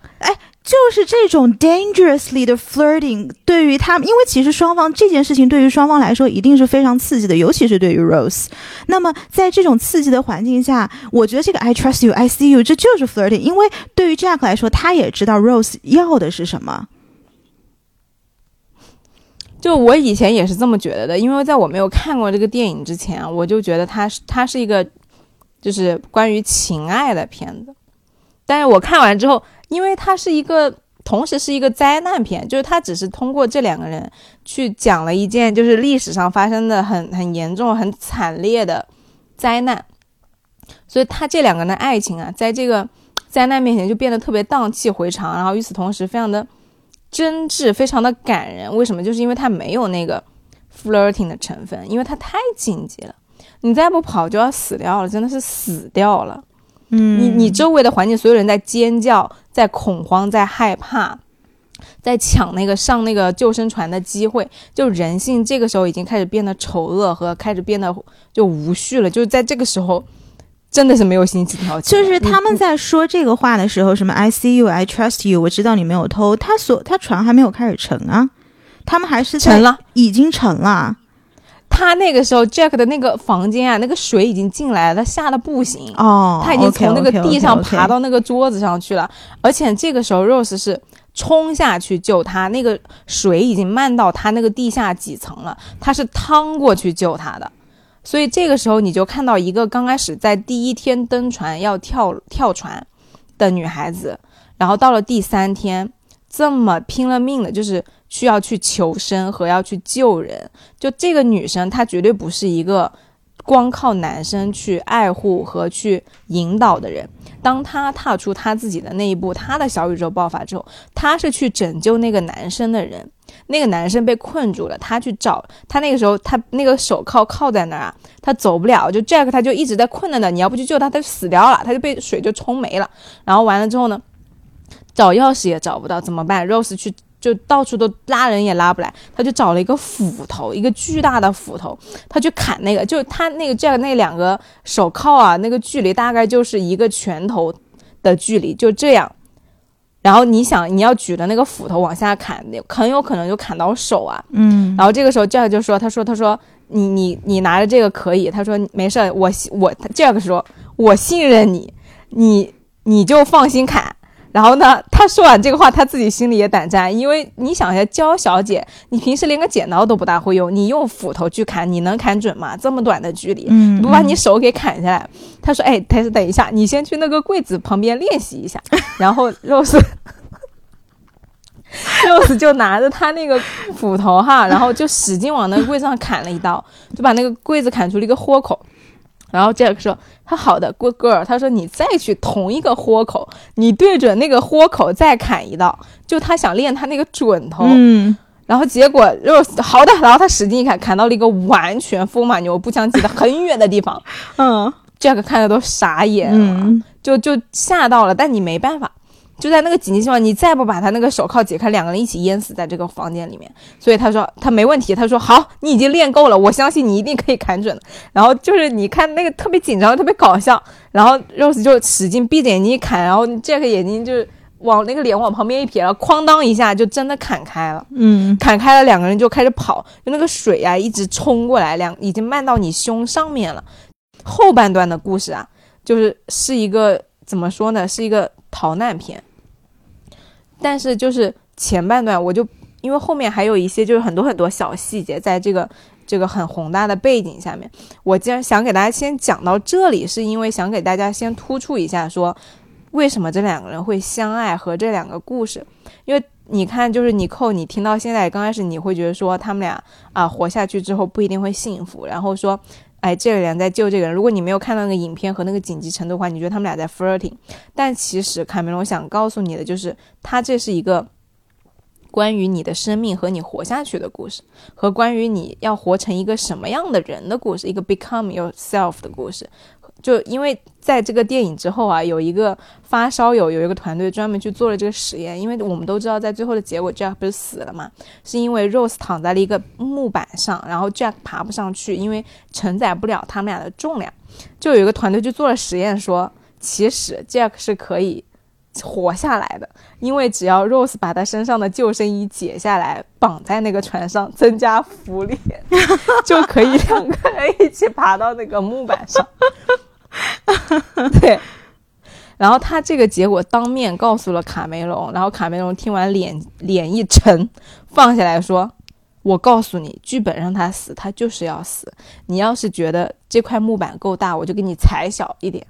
就是这种 dangerously 的 flirting，对于他们，因为其实双方这件事情对于双方来说一定是非常刺激的，尤其是对于 Rose。那么在这种刺激的环境下，我觉得这个 I trust you, I see you，这就是 flirting。因为对于 Jack 来说，他也知道 Rose 要的是什么。就我以前也是这么觉得的，因为在我没有看过这个电影之前，我就觉得它是它是一个就是关于情爱的片子。但是我看完之后，因为它是一个同时是一个灾难片，就是它只是通过这两个人去讲了一件就是历史上发生的很很严重、很惨烈的灾难，所以他这两个人的爱情啊，在这个灾难面前就变得特别荡气回肠，然后与此同时非常的真挚，非常的感人。为什么？就是因为它没有那个 flirting 的成分，因为它太紧急了，你再不跑就要死掉了，真的是死掉了。嗯你你周围的环境，所有人在尖叫，在恐慌，在害怕，在抢那个上那个救生船的机会。就人性这个时候已经开始变得丑恶和开始变得就无序了。就是在这个时候，真的是没有心情调节。就是他们在说这个话的时候，什么 I see you, I trust you，我知道你没有偷，他所他船还没有开始沉啊，他们还是沉了。已经沉了。他那个时候 Jack 的那个房间啊，那个水已经进来了，他吓得不行。哦，他已经从那个地上爬到那个桌子上去了，而且这个时候 Rose 是冲下去救他，那个水已经漫到他那个地下几层了，他是趟过去救他的，所以这个时候你就看到一个刚开始在第一天登船要跳跳船的女孩子，然后到了第三天这么拼了命的，就是需要去求生和要去救人，就这个女生她绝对不是一个。光靠男生去爱护和去引导的人，当她踏出她自己的那一步，她的小宇宙爆发之后，她是去拯救那个男生的人。那个男生被困住了，他去找他。那个时候，他那个手铐铐在那儿啊，他走不了。就 Jack 他就一直在困在那儿，你要不去救他，他就死掉了，他就被水就冲没了。然后完了之后呢，找钥匙也找不到，怎么办？Rose 去就到处都拉人也拉不来，他就找了一个斧头，一个巨大的斧头，他去砍那个，就他那个 Jack 那两个手铐啊，那个距离大概就是一个拳头的距离，就这样。然后你想，你要举着那个斧头往下砍，很有可能就砍到手啊。嗯，然后这个时候 Jack 就说：“他说，他说你你你拿着这个可以。他说没事儿，我我 Jack 说，我信任你，你你就放心砍。然后呢，他说完这个话，他自己心里也胆战，因为你想一下，娇小姐，你平时连个剪刀都不大会用，你用斧头去砍，你能砍准吗？这么短的距离，嗯你不把你手给砍下来？他说：“哎，但是等一下，你先去那个柜子旁边练习一下。”然后 Rose Rose 就拿着他那个斧头哈，然后就使劲往那个柜子上砍了一刀，就把那个柜子砍出了一个豁口。然后 Jack 说：“他好的，Good girl。”他说：“你再去同一个豁口，你对准那个豁口再砍一刀。”就他想练他那个准头。嗯，然后结果 Rose 好的，然后他使劲一砍，砍到了一个完全风马牛不相及的很远的地方。嗯 Jack 看的都傻眼了，嗯就就吓到了。但你没办法，就在那个紧急情况，你再不把他那个手铐解开，两个人一起淹死在这个房间里面。所以他说他没问题，他说好，你已经练够了，我相信你一定可以砍准的。然后就是你看那个特别紧张，特别搞笑，然后 Rose 就使劲闭着眼睛一砍，然后 Jack 眼睛就往那个脸往旁边一撇，然后哐当一下就真的砍开了。嗯砍开了，两个人就开始跑，就那个水啊一直冲过来，两已经漫到你胸上面了。后半段的故事啊，就是是一个怎么说呢，是一个逃难片。但是就是前半段，我就因为后面还有一些就是很多很多小细节，在这个这个很宏大的背景下面，我既然想给大家先讲到这里，是因为想给大家先突出一下说，为什么这两个人会相爱和这两个故事，因为你看，就是你扣，你听到现在刚开始你会觉得说他们俩啊活下去之后不一定会幸福，然后说，哎，这个人在救这个人。如果你没有看到那个影片和那个紧急程度的话，你觉得他们俩在 flirting，但其实卡梅隆想告诉你的就是，他这是一个关于你的生命和你活下去的故事，和关于你要活成一个什么样的人的故事，一个 become yourself 的故事。就因为在这个电影之后啊，有一个发烧友有一个团队专门去做了这个实验，因为我们都知道，在最后的结果，Jack 不是死了嘛，是因为 Rose 躺在了一个木板上，然后 Jack 爬不上去，因为承载不了他们俩的重量。就有一个团队去做了实验，说其实 Jack 是可以活下来的，因为只要 Rose 把他身上的救生衣解下来，绑在那个船上，增加浮力，就可以两个人一起爬到那个木板上。对，然后他这个结果当面告诉了卡梅隆，然后卡梅隆听完脸脸一沉，放下来说：“我告诉你，剧本让他死，他就是要死。你要是觉得这块木板够大，我就给你裁小一点。”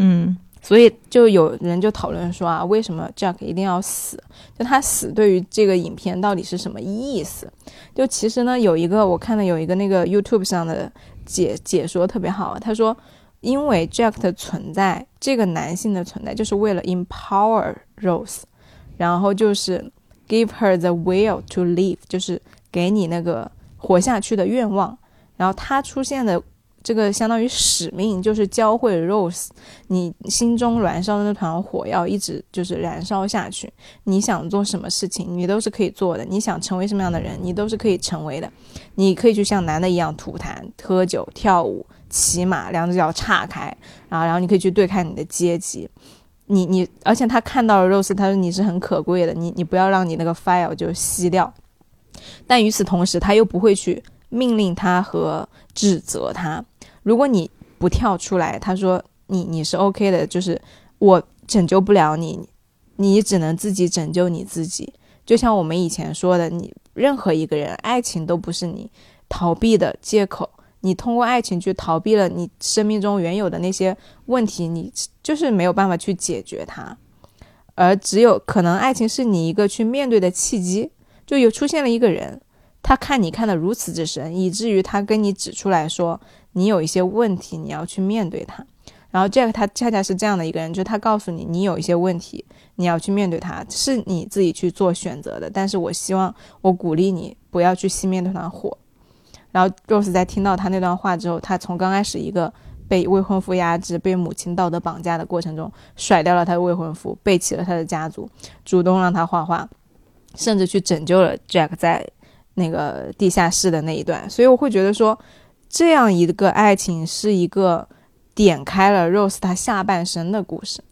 嗯所以就有人就讨论说啊，为什么 Jack 一定要死？就他死对于这个影片到底是什么意思？就其实呢，有一个我看了有一个那个 YouTube 上的解解说特别好，他说。因为 Jack 的存在，这个男性的存在就是为了 empower Rose，然后就是 give her the will to live，就是给你那个活下去的愿望。然后他出现的这个相当于使命，就是教会 Rose，你心中燃烧的那团火要一直就是燃烧下去。你想做什么事情，你都是可以做的；你想成为什么样的人，你都是可以成为的。你可以去像男的一样吐痰、喝酒、跳舞。骑马，两只脚岔开，然后，然后你可以去对抗你的阶级。你你，而且他看到了 Rose，他说你是很可贵的，你你不要让你那个 file 就熄掉。但与此同时，他又不会去命令他和指责他。如果你不跳出来，他说你你是 OK 的，就是我拯救不了你，你只能自己拯救你自己。就像我们以前说的，你任何一个人，爱情都不是你逃避的借口。你通过爱情去逃避了你生命中原有的那些问题，你就是没有办法去解决它，而只有可能爱情是你一个去面对的契机。就有出现了一个人，他看你看得如此之深，以至于他跟你指出来说你有一些问题，你要去面对它。然后 Jack 他恰恰是这样的一个人，就他告诉你你有一些问题，你要去面对它，是你自己去做选择的。但是我希望我鼓励你不要去熄灭那团火。然后 Rose 在听到他那段话之后，他从刚开始一个被未婚夫压制、被母亲道德绑架的过程中，甩掉了他的未婚夫，背弃了他的家族，主动让他画画，甚至去拯救了 Jack 在那个地下室的那一段。所以我会觉得说，这样一个爱情是一个点开了 Rose 他下半生的故事。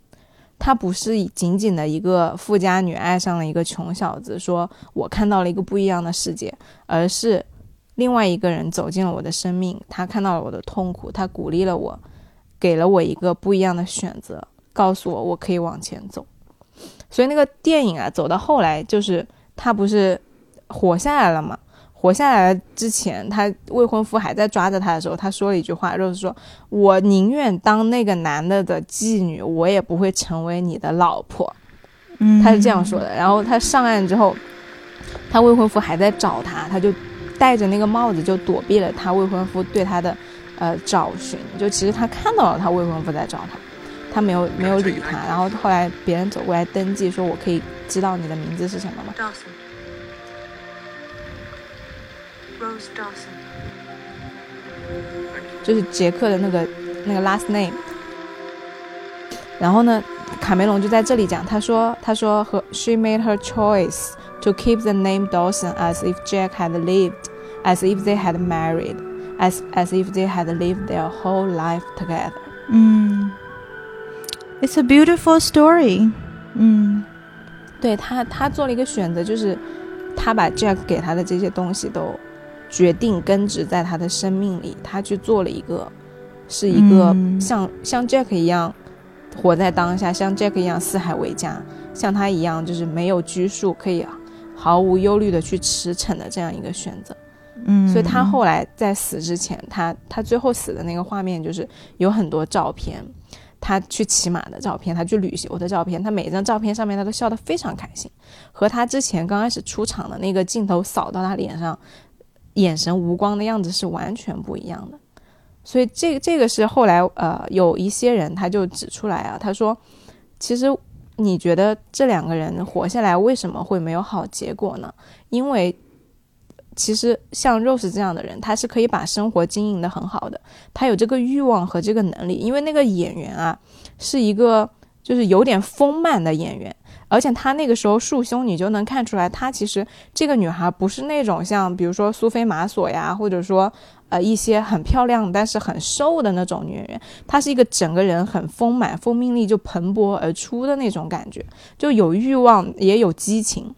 他不是仅仅的一个富家女爱上了一个穷小子，说我看到了一个不一样的世界，而是。另外一个人走进了我的生命，他看到了我的痛苦，他鼓励了我，给了我一个不一样的选择，告诉我我可以往前走。所以那个电影啊，走到后来就是他不是活下来了吗？活下来之前，他未婚夫还在抓着他的时候，他说了一句话，就是说我宁愿当那个男的的妓女，我也不会成为你的老婆。嗯，他是这样说的。然后他上岸之后，他未婚夫还在找他，他就。戴着那个帽子就躲避了他未婚夫对他的，呃找寻。就其实他看到了他未婚夫在找他，他没有没有理他。然后后来别人走过来登记，说我可以知道你的名字是什么吗？Dawson，Rose Dawson，就是杰克的那个那个 last name。然后呢，卡梅隆就在这里讲，他说他说和 she made her choice。to keep the name Dawson as if Jack had lived, as if they had married, as as if they had lived their whole life together. 嗯，It's a beautiful story. 嗯，对他，他做了一个选择，就是他把 Jack 给他的这些东西都决定根植在他的生命里，他去做了一个，是一个像像 Jack 一样活在当下，像 Jack 一样四海为家，像他一样就是没有拘束，可以 毫无忧虑的去驰骋的这样一个选择，嗯，所以他后来在死之前，他他最后死的那个画面就是有很多照片，他去骑马的照片，他去旅游的照片，他每一张照片上面他都笑得非常开心，和他之前刚开始出场的那个镜头扫到他脸上，眼神无光的样子是完全不一样的，所以这个这个是后来呃有一些人他就指出来啊，他说其实。你觉得这两个人活下来为什么会没有好结果呢？因为其实像 Rose 这样的人，他是可以把生活经营的很好的，他有这个欲望和这个能力。因为那个演员啊，是一个就是有点丰满的演员，而且他那个时候束胸，你就能看出来，他其实这个女孩不是那种像比如说苏菲玛索呀，或者说呃一些很漂亮但是很瘦的那种女演员，她是一个整个人很丰满、生命力就蓬勃而出的那种感觉，就有欲望也有激情。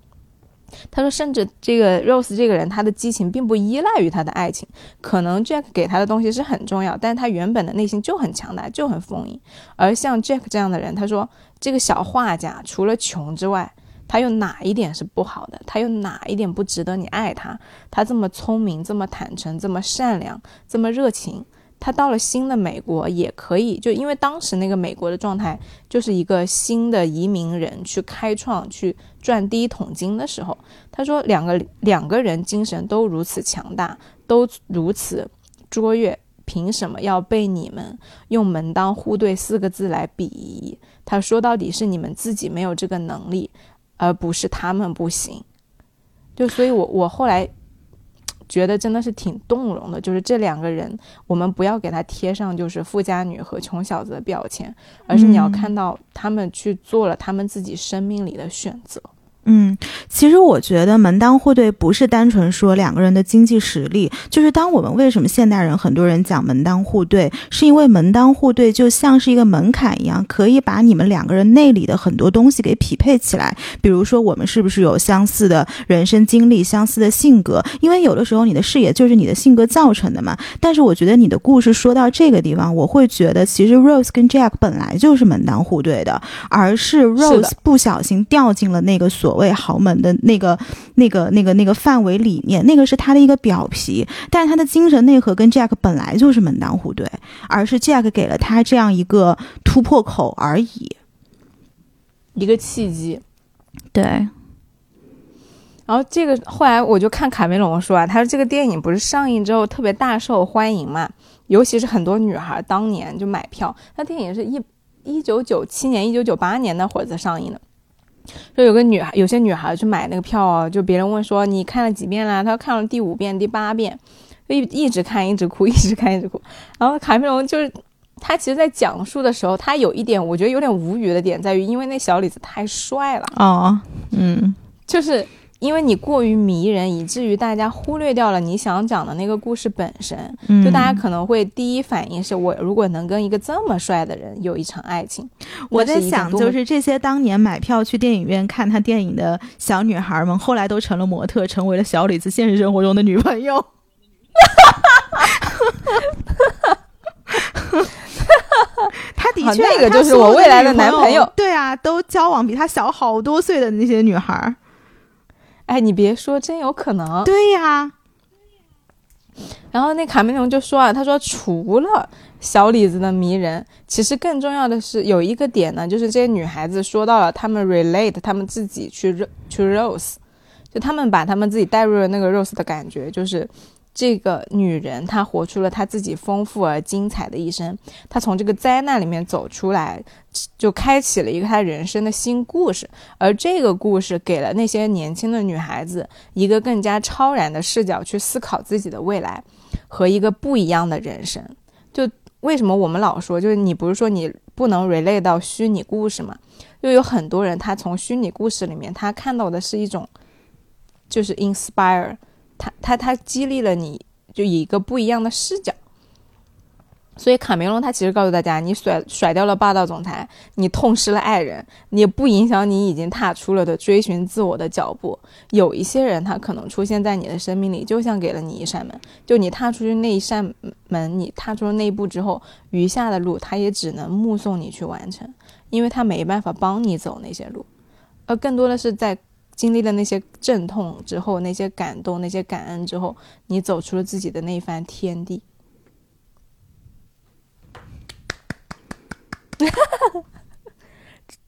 他说，甚至这个 Rose 这个人，他的激情并不依赖于他的爱情，可能 Jack 给他的东西是很重要，但是他原本的内心就很强大，就很丰盈。而像 Jack 这样的人，他说，这个小画家除了穷之外，他有哪一点是不好的？他有哪一点不值得你爱他？他这么聪明，这么坦诚，这么善良，这么热情。他到了新的美国也可以，就因为当时那个美国的状态就是一个新的移民人去开创、去赚第一桶金的时候。他说，两个两个人精神都如此强大，都如此卓越，凭什么要被你们用“门当户对”四个字来鄙夷？他说，到底是你们自己没有这个能力，而不是他们不行。就所以，我我后来。觉得真的是挺动容的，就是这两个人，我们不要给他贴上就是富家女和穷小子的标签，而是你要看到他们去做了他们自己生命里的选择。嗯，其实我觉得门当户对不是单纯说两个人的经济实力，就是当我们为什么现代人很多人讲门当户对，是因为门当户对就像是一个门槛一样，可以把你们两个人内里的很多东西给匹配起来。比如说我们是不是有相似的人生经历、相似的性格？因为有的时候你的视野就是你的性格造成的嘛。但是我觉得你的故事说到这个地方，我会觉得其实 Rose 跟 Jack 本来就是门当户对的，而是 Rose 不小心掉进了那个所。为豪门的那个、那个、那个、那个范围里面，那个是他的一个表皮，但是他的精神内核跟 Jack 本来就是门当户对，而是 Jack 给了他这样一个突破口而已，一个契机。对。然后这个后来我就看卡梅隆说啊，他说这个电影不是上映之后特别大受欢迎嘛，尤其是很多女孩当年就买票。那电影是一一九九七年、一九九八年那会儿才上映的。说有个女孩，有些女孩去买那个票啊，就别人问说你看了几遍啦？她看了第五遍、第八遍，就一一直看，一直哭，一直看，一直哭。然后卡梅隆就是他，其实，在讲述的时候，他有一点我觉得有点无语的点在于，因为那小李子太帅了哦，嗯，就是。因为你过于迷人，以至于大家忽略掉了你想讲的那个故事本身。就大家可能会第一反应是我如果能跟一个这么帅的人有一场爱情，我在想，就是这些当年买票去电影院看他电影的小女孩们，后来都成了模特，成为了小李子现实生活中的女朋友。他的确，那个就是我未来的男朋友。对啊，都交往比他小好多岁的那些女孩。哎，你别说，真有可能。对呀。然后那卡梅隆就说啊，他说除了小李子的迷人，其实更重要的是有一个点呢，就是这些女孩子说到了，她们 relate，她们自己去去 Rose，就她们把她们自己带入了那个 Rose 的感觉，就是。这个女人，她活出了她自己丰富而精彩的一生。她从这个灾难里面走出来，就开启了一个她人生的新故事。而这个故事给了那些年轻的女孩子一个更加超然的视角去思考自己的未来和一个不一样的人生。就为什么我们老说，就是你不是说你不能 relate 到虚拟故事吗？又有很多人他从虚拟故事里面他看到的是一种，就是 inspire。他他他激励了你，就以一个不一样的视角。所以卡梅隆他其实告诉大家，你甩甩掉了霸道总裁，你痛失了爱人，你也不影响你已经踏出了的追寻自我的脚步。有一些人他可能出现在你的生命里，就像给了你一扇门，就你踏出去那一扇门，你踏出了那一步之后，余下的路他也只能目送你去完成，因为他没办法帮你走那些路，而更多的是在。经历了那些阵痛之后，那些感动，那些感恩之后，你走出了自己的那一番天地。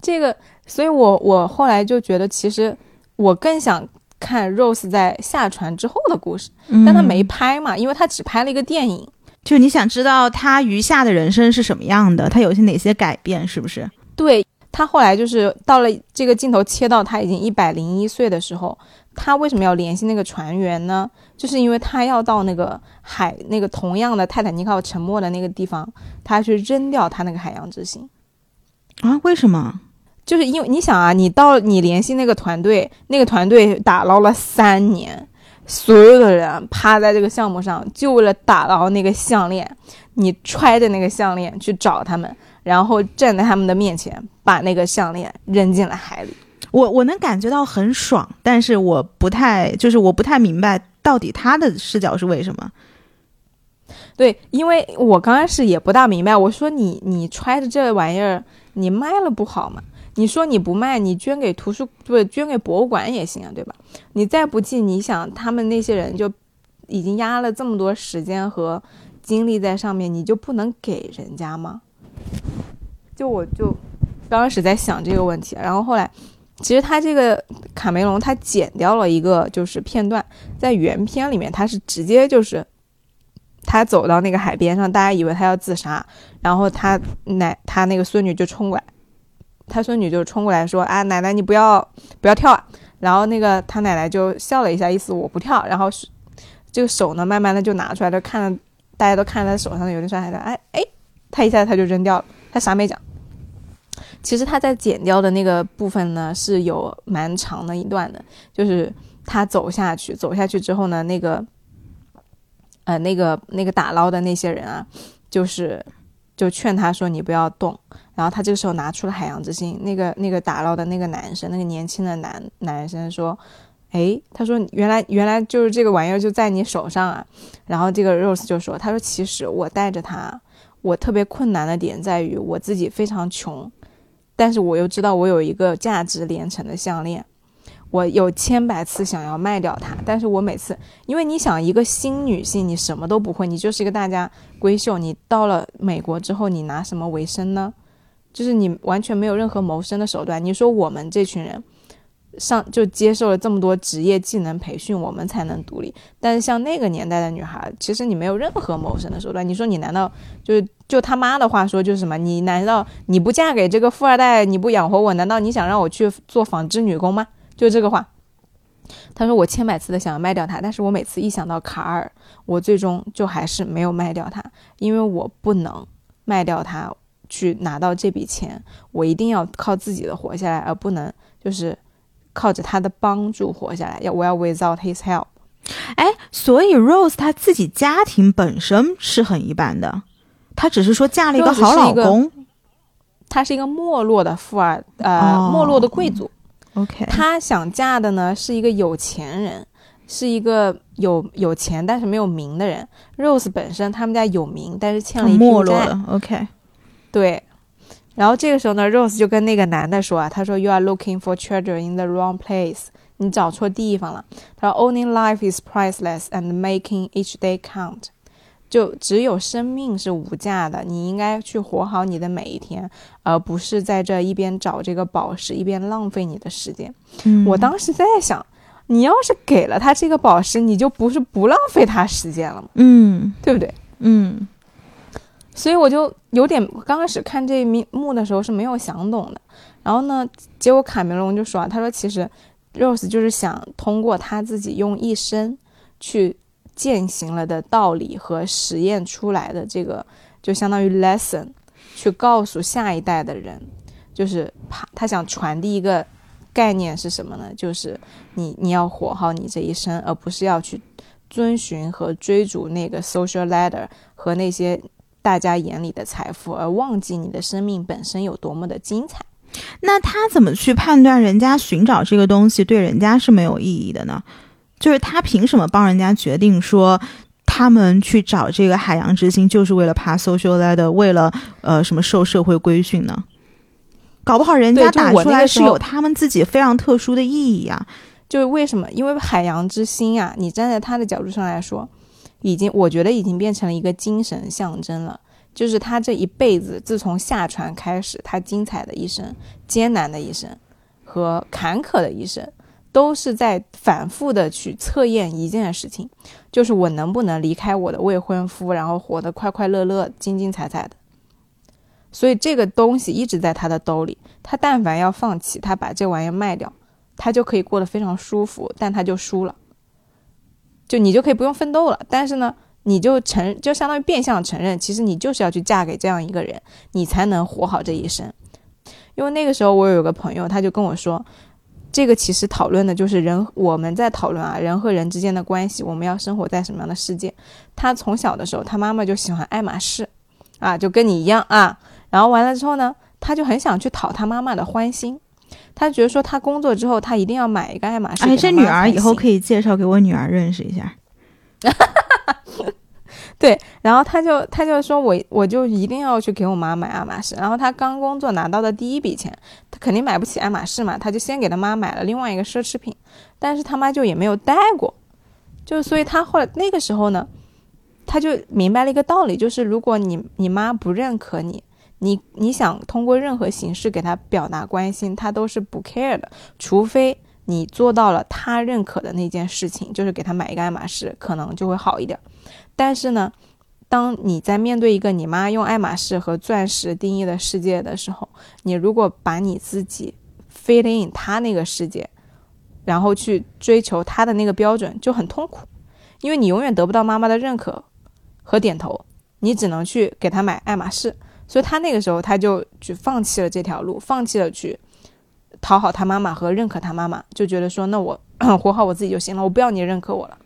这个，所以我我后来就觉得，其实我更想看 Rose 在下船之后的故事，但他没拍嘛，因为他只拍了一个电影。就你想知道他余下的人生是什么样的，他有些哪些改变，是不是？对。他后来就是到了这个镜头切到他已经一百零一岁的时候，他为什么要联系那个船员呢？就是因为他要到那个海那个同样的泰坦尼克号沉没的那个地方，他去扔掉他那个海洋之心。啊？为什么？就是因为你想啊，你到你联系那个团队，那个团队打捞了三年，所有的人趴在这个项目上，就为了打捞那个项链。你揣着那个项链去找他们，然后站在他们的面前，把那个项链扔进了海里。我我能感觉到很爽，但是我不太，就是我不太明白到底他的视角是为什么。对，因为我刚开始也不大明白，我说你你揣着这玩意儿，你卖了不好吗？你说你不卖，你捐给图书不捐给博物馆也行啊，对吧？你再不济，你想他们那些人就已经压了这么多时间和精力在上面，你就不能给人家吗？就我就刚开始在想这个问题，然后后来其实他这个卡梅隆他剪掉了一个就是片段，在原片里面他是直接就是他走到那个海边上，大家以为他要自杀，然后他奶他那个孙女就冲过来。他孙女就冲过来说：“啊，奶奶，你不要不要跳啊！”然后那个他奶奶就笑了一下，意思我不跳。然后这个手呢，慢慢的就拿出来，就看了大家都看他手上的有点伤害的，哎哎，他一下他就扔掉了，他啥没讲。其实他在剪掉的那个部分呢，是有蛮长的一段的，就是他走下去，走下去之后呢，那个呃那个那个打捞的那些人啊，就是就劝他说：“你不要动。”然后他这个时候拿出了海洋之心，那个那个打捞的那个男生，那个年轻的男男生说：“哎，他说原来原来就是这个玩意儿就在你手上啊。”然后这个 Rose 就说：“他说其实我带着它，我特别困难的点在于我自己非常穷，但是我又知道我有一个价值连城的项链。”我有千百次想要卖掉它，但是我每次，因为你想一个新女性，你什么都不会，你就是一个大家闺秀，你到了美国之后，你拿什么为生呢？就是你完全没有任何谋生的手段。你说我们这群人上就接受了这么多职业技能培训，我们才能独立。但是像那个年代的女孩，其实你没有任何谋生的手段。你说你难道就就他妈的话说就是什么？你难道你不嫁给这个富二代，你不养活我？难道你想让我去做纺织女工吗？就这个话。他说我千百次的想要卖掉它，但是我每次一想到卡尔，我最终就还是没有卖掉它，因为我不能卖掉它。去拿到这笔钱，我一定要靠自己的活下来，而不能就是靠着他的帮助活下来。要我要 without his help。哎，所以 Rose 她自己家庭本身是很一般的，她只是说嫁了一个好老公。她是一个没落的富二呃没落的贵族。OK，她想嫁的呢是一个有钱人，是一个有有钱但是没有名的人。Rose 本身他们家有名，但是欠了一屁股债。OK。对，然后这个时候呢，Rose 就跟那个男的说啊，他说：“You are looking for treasure in the wrong place，你找错地方了。”他说：“Owning life is priceless and making each day count。”就只有生命是无价的，你应该去活好你的每一天，而不是在这一边找这个宝石，一边浪费你的时间。我当时在想，你要是给了他这个宝石，你就不是不浪费他时间了吗？嗯，对不对？嗯。所以我就有点刚开始看这一幕的时候是没有想懂的，然后呢，结果卡梅隆就说，他说其实 Rose 就是想通过他自己用一生去践行了的道理和实验出来的这个，就相当于 lesson，去告诉下一代的人，就是他他想传递一个概念是什么呢？就是你你要活好你这一生，而不是要去遵循和追逐那个 social ladder 和那些。大家眼里的财富，而忘记你的生命本身有多么的精彩。那他怎么去判断人家寻找这个东西对人家是没有意义的呢？就是他凭什么帮人家决定说他们去找这个海洋之心就是为了爬 social ladder，为了呃什么受社会规训呢？搞不好人家打出来是有他们自己非常特殊的意义啊。就是为什么？因为海洋之心啊，你站在他的角度上来说。已经，我觉得已经变成了一个精神象征了。就是他这一辈子，自从下船开始，他精彩的一生、艰难的一生和坎坷的一生，都是在反复的去测验一件事情，就是我能不能离开我的未婚夫，然后活得快快乐乐、精精彩彩的。所以这个东西一直在他的兜里。他但凡要放弃，他把这玩意儿卖掉，他就可以过得非常舒服，但他就输了。就你就可以不用奋斗了，但是呢，你就承就相当于变相承认，其实你就是要去嫁给这样一个人，你才能活好这一生。因为那个时候我有个朋友，他就跟我说，这个其实讨论的就是人，我们在讨论啊，人和人之间的关系，我们要生活在什么样的世界。他从小的时候，他妈妈就喜欢爱马仕，啊，就跟你一样啊。然后完了之后呢，他就很想去讨他妈妈的欢心，他觉得说他工作之后，他一定要买一个爱马仕。哎，这女儿以后可以。介绍给我女儿认识一下。对，然后他就他就说我我就一定要去给我妈买爱马仕。然后他刚工作拿到的第一笔钱，他肯定买不起爱马仕嘛，他就先给他妈买了另外一个奢侈品，但是他妈就也没有戴过，就所以他后来那个时候呢，他就明白了一个道理，就是如果你你妈不认可你，你你想通过任何形式给她表达关心，她都是不 care 的，除非你做到了她认可的那件事情，就是给她买一个爱马仕，可能就会好一点。但是呢，当你在面对一个你妈用爱马仕和钻石定义的世界的时候，你如果把你自己 fit in 她那个世界，然后去追求她的那个标准，就很痛苦，因为你永远得不到妈妈的认可和点头，你只能去给她买爱马仕。所以他那个时候他就去放弃了这条路，放弃了去讨好他妈妈和认可他妈妈，就觉得说那我 活好我自己就行了，我不要你认可我了。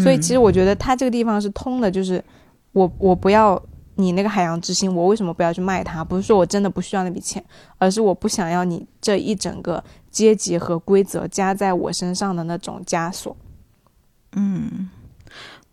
所以其实我觉得他这个地方是通的，就是我我不要你那个海洋之心，我为什么不要去卖它？不是说我真的不需要那笔钱，而是我不想要你这一整个阶级和规则加在我身上的那种枷锁。嗯。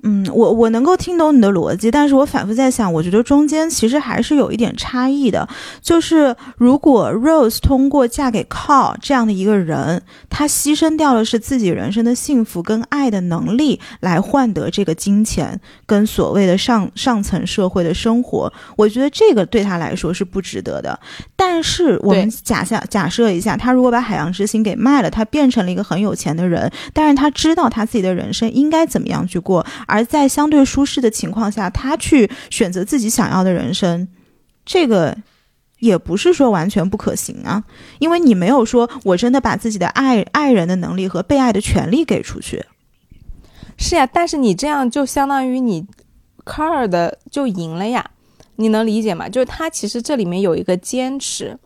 嗯，我我能够听懂你的逻辑，但是我反复在想，我觉得中间其实还是有一点差异的。就是如果 Rose 通过嫁给 Carl 这样的一个人，他牺牲掉的是自己人生的幸福跟爱的能力，来换得这个金钱跟所谓的上上层社会的生活，我觉得这个对他来说是不值得的。但是我们假下假设一下，他如果把海洋之心给卖了，他变成了一个很有钱的人，但是他知道他自己的人生应该怎么样去过，而在相对舒适的情况下，他去选择自己想要的人生，这个也不是说完全不可行啊，因为你没有说我真的把自己的爱爱人的能力和被爱的权利给出去。是呀，但是你这样就相当于你卡尔的就赢了呀，你能理解吗？就是他其实这里面有一个坚持，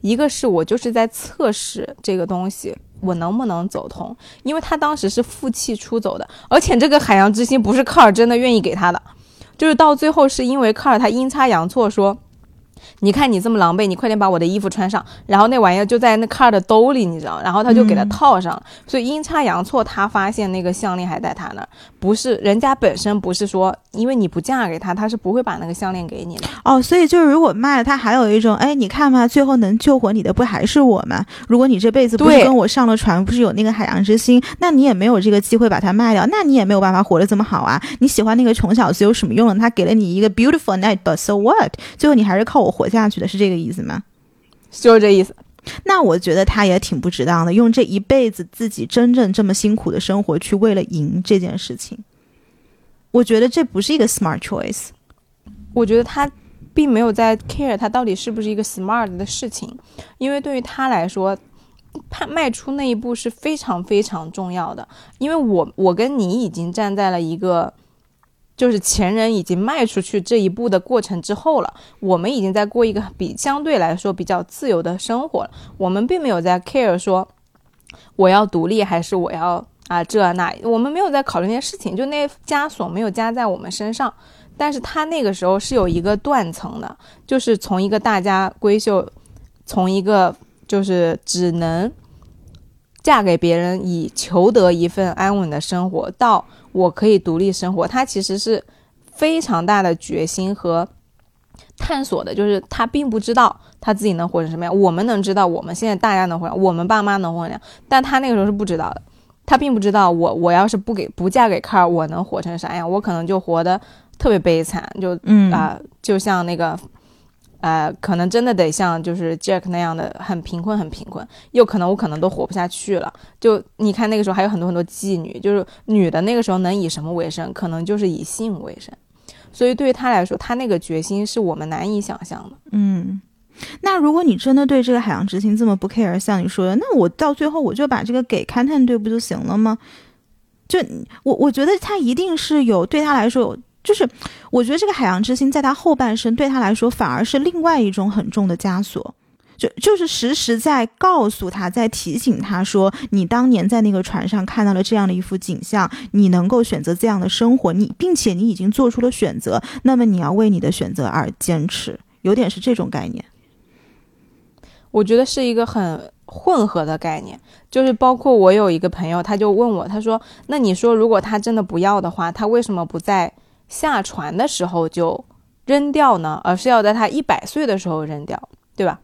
一个是我就是在测试这个东西我能不能走通，因为他当时是负气出走的，而且这个海洋之心不是科尔真的愿意给他的，就是到最后是因为科尔他阴差阳错说。你看你这么狼狈，你快点把我的衣服穿上。然后那玩意儿就在那卡尔的兜里，你知道，然后他就给他套上了。所以阴差阳错，他发现那个项链还在他那儿，不是人家本身不是说，因为你不嫁给他，他是不会把那个项链给你的。哦，所以就是如果卖了，他还有一种，哎，你看嘛，最后能救活你的不还是我吗？如果你这辈子不是跟我上了船，不是有那个海洋之心，那你也没有这个机会把它卖掉，那你也没有办法活得这么好啊。你喜欢那个穷小子有什么用呢？他给了你一个 beautiful night，but so what？最后你还是靠我活下去的，是这个意思吗？就是这意思。那我觉得他也挺不值当的，用这一辈子自己真正这么辛苦的生活去为了赢这件事情，我觉得这不是一个 smart choice。我觉得他并没有在 care 他到底是不是一个 smart 的事情，因为对于他来说，他迈出那一步是非常非常重要的。因为我我跟你已经站在了一个，就是前人已经迈出去这一步的过程之后了，我们已经在过一个比相对来说比较自由的生活了。我们并没有在 care 说我要独立还是我要啊这那，我们没有在考虑那些事情，就那枷锁没有加在我们身上。但是他那个时候是有一个断层的，就是从一个大家闺秀，从一个就是只能嫁给别人以求得一份安稳的生活，到我可以独立生活，他其实是非常大的决心和探索的，就是他并不知道他自己能活成什么样，我们能知道，我们现在大家能活成，我们爸妈能活成样，但他那个时候是不知道的。他并不知道我我要是不给不嫁给卡尔，我能活成啥样？我可能就活得特别悲惨，就嗯啊、就像那个，呃，可能真的得像就是 Jack 那样的很贫困，很贫困，又可能我可能都活不下去了。就你看那个时候还有很多很多妓女，就是女的那个时候能以什么为生？可能就是以性为生。所以对于他来说，他那个决心是我们难以想象的。嗯，那如果你真的对这个海洋之心这么不 care，像你说的，那我到最后我就把这个给勘探队不就行了吗？就我我觉得他一定是有对他来说有，就是我觉得这个海洋之心在他后半生对他来说反而是另外一种很重的枷锁。就就是时时在告诉他，在提醒他说，你当年在那个船上看到了这样的一幅景象，你能够选择这样的生活，你并且你已经做出了选择，那么你要为你的选择而坚持，有点是这种概念。我觉得是一个很混合的概念，就是包括我有一个朋友，他就问我，他说：“那你说如果他真的不要的话，他为什么不在下船的时候就扔掉呢？而是要在他一百岁的时候扔掉，对吧？”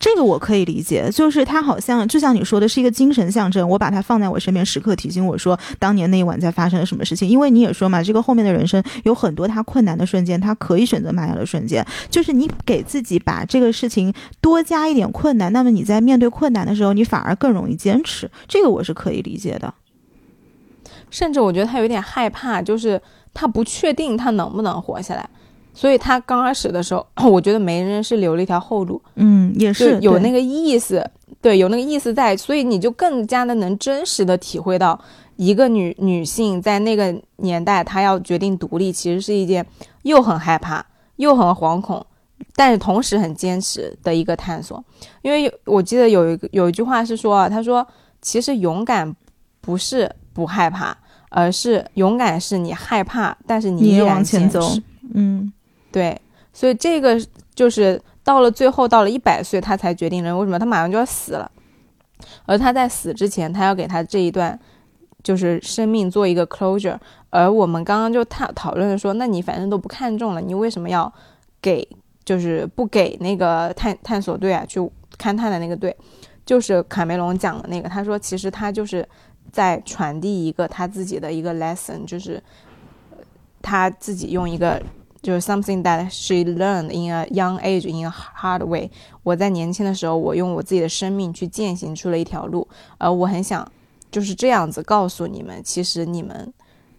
这个我可以理解，就是他好像就像你说的，是一个精神象征。我把它放在我身边，时刻提醒我说，当年那一晚在发生了什么事情。因为你也说嘛，这个后面的人生有很多他困难的瞬间，他可以选择卖掉的瞬间。就是你给自己把这个事情多加一点困难，那么你在面对困难的时候，你反而更容易坚持。这个我是可以理解的。甚至我觉得他有点害怕，就是他不确定他能不能活下来。所以他刚开始的时候，我觉得没人是留了一条后路，嗯，也是有那个意思，对，有那个意思在，所以你就更加的能真实的体会到一个女女性在那个年代，她要决定独立，其实是一件又很害怕又很惶恐，但是同时很坚持的一个探索。因为我记得有一个有一句话是说啊，他说其实勇敢不是不害怕，而是勇敢是你害怕，但是你依然往前走，嗯。对，所以这个就是到了最后，到了一百岁，他才决定人为什么他马上就要死了，而他在死之前，他要给他这一段就是生命做一个 closure。而我们刚刚就讨讨论说，那你反正都不看重了，你为什么要给就是不给那个探探索队啊去勘探的那个队？就是卡梅隆讲的那个，他说其实他就是在传递一个他自己的一个 lesson，就是他自己用一个。就是 something that she learned in a young age in a hard way。我在年轻的时候，我用我自己的生命去践行出了一条路，而我很想就是这样子告诉你们，其实你们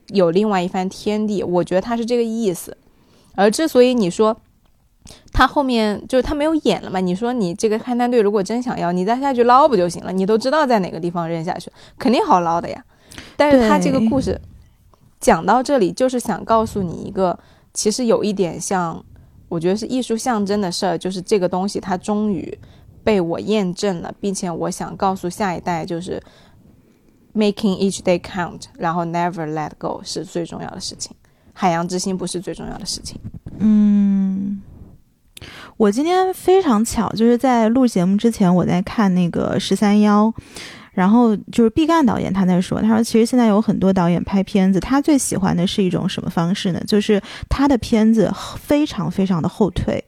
有另外一番天地。我觉得他是这个意思。而之所以你说他后面就是他没有演了嘛？你说你这个勘探队如果真想要，你再下去捞不就行了？你都知道在哪个地方扔下去，肯定好捞的呀。但是他这个故事讲到这里，就是想告诉你一个。其实有一点像，我觉得是艺术象征的事儿，就是这个东西它终于被我验证了，并且我想告诉下一代，就是 making each day count，然后 never let go 是最重要的事情，海洋之心不是最重要的事情。嗯，我今天非常巧，就是在录节目之前，我在看那个十三幺。然后就是毕赣导演他在说，他说其实现在有很多导演拍片子，他最喜欢的是一种什么方式呢？就是他的片子非常非常的后退，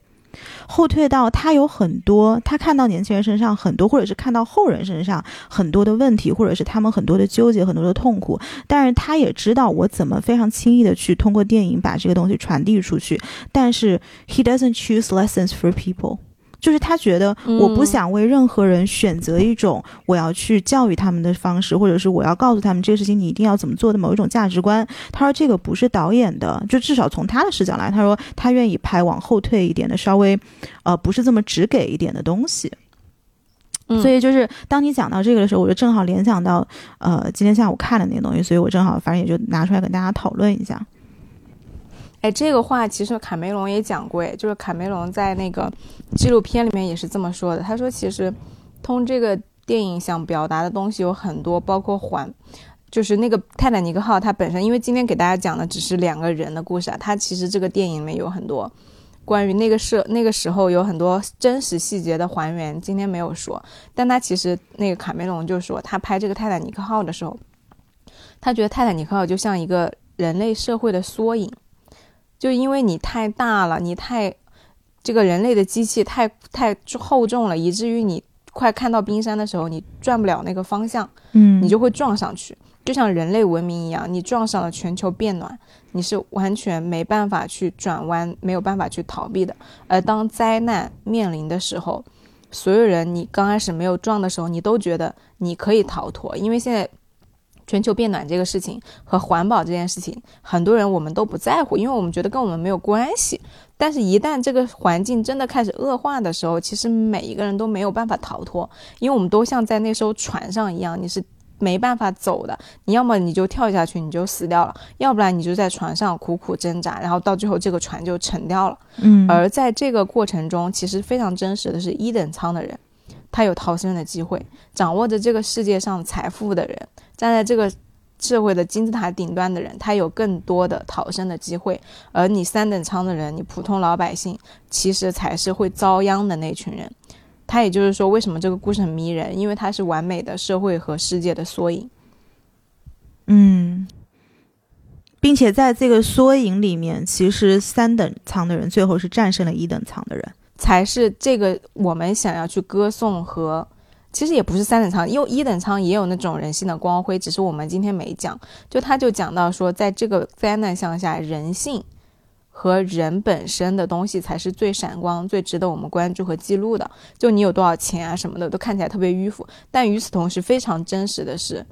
后退到他有很多，他看到年轻人身上很多，或者是看到后人身上很多的问题，或者是他们很多的纠结、很多的痛苦，但是他也知道我怎么非常轻易的去通过电影把这个东西传递出去，但是 he doesn't choose lessons for people。就是他觉得我不想为任何人选择一种我要去教育他们的方式，或者是我要告诉他们这个事情你一定要怎么做的某一种价值观。他说这个不是导演的，就至少从他的视角来，他说他愿意拍往后退一点的，稍微，呃，不是这么直给一点的东西。所以就是当你讲到这个的时候，我就正好联想到，呃，今天下午看的那个东西，所以我正好反正也就拿出来跟大家讨论一下。哎，这个话其实卡梅隆也讲过，哎，就是卡梅隆在那个纪录片里面也是这么说的。他说，其实通这个电影想表达的东西有很多，包括环，就是那个泰坦尼克号它本身，因为今天给大家讲的只是两个人的故事啊，它其实这个电影里面有很多关于那个时那个时候有很多真实细节的还原，今天没有说。但他其实那个卡梅隆就说，他拍这个泰坦尼克号的时候，他觉得泰坦尼克号就像一个人类社会的缩影。就因为你太大了，你太这个人类的机器太太厚重了，以至于你快看到冰山的时候，你转不了那个方向，嗯，你就会撞上去，就像人类文明一样，你撞上了全球变暖，你是完全没办法去转弯，没有办法去逃避的。而当灾难面临的时候，所有人你刚开始没有撞的时候，你都觉得你可以逃脱，因为现在全球变暖这个事情和环保这件事情，很多人我们都不在乎，因为我们觉得跟我们没有关系。但是，一旦这个环境真的开始恶化的时候，其实每一个人都没有办法逃脱，因为我们都像在那艘船上一样，你是没办法走的。你要么你就跳下去，你就死掉了；要不然你就在船上苦苦挣扎，然后到最后这个船就沉掉了。嗯，而在这个过程中，其实非常真实的是一等舱的人，他有逃生的机会，掌握着这个世界上财富的人，站在这个社会的金字塔顶端的人，他有更多的逃生的机会。而你三等舱的人，你普通老百姓，其实才是会遭殃的那群人。他也就是说，为什么这个故事很迷人？因为它是完美的社会和世界的缩影。嗯，并且在这个缩影里面，其实三等舱的人最后是战胜了一等舱的人。才是这个我们想要去歌颂和，其实也不是三等舱，因为一等舱也有那种人性的光辉，只是我们今天没讲。就他就讲到说，在这个灾难向下，人性和人本身的东西才是最闪光、最值得我们关注和记录的。就你有多少钱啊什么的，都看起来特别迂腐，但与此同时，非常真实的是，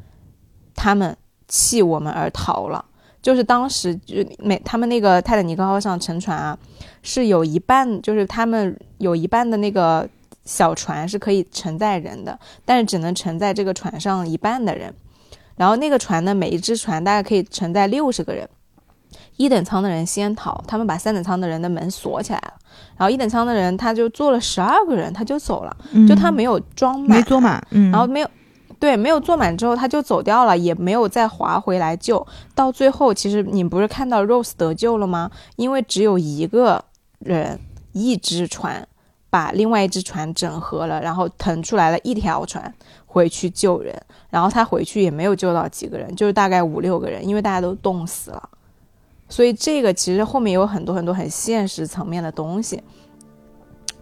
他们弃我们而逃了。就是当时就每他们那个泰坦尼克号上沉船啊，是有一半，就是他们有一半的那个小船是可以承载人的，但是只能承载这个船上一半的人。然后那个船呢，每一只船大概可以承载六十个人。一等舱的人先逃，他们把三等舱的人的门锁起来了。然后一等舱的人他就坐了十二个人，他就走了，就他没有装满，没坐满，嗯，然后没有。对，没有坐满之后他就走掉了，也没有再划回来救。到最后，其实你不是看到 Rose 得救了吗？因为只有一个人，一只船把另外一只船整合了，然后腾出来了一条船回去救人。然后他回去也没有救到几个人，就是大概五六个人，因为大家都冻死了。所以这个其实后面有很多很多很现实层面的东西。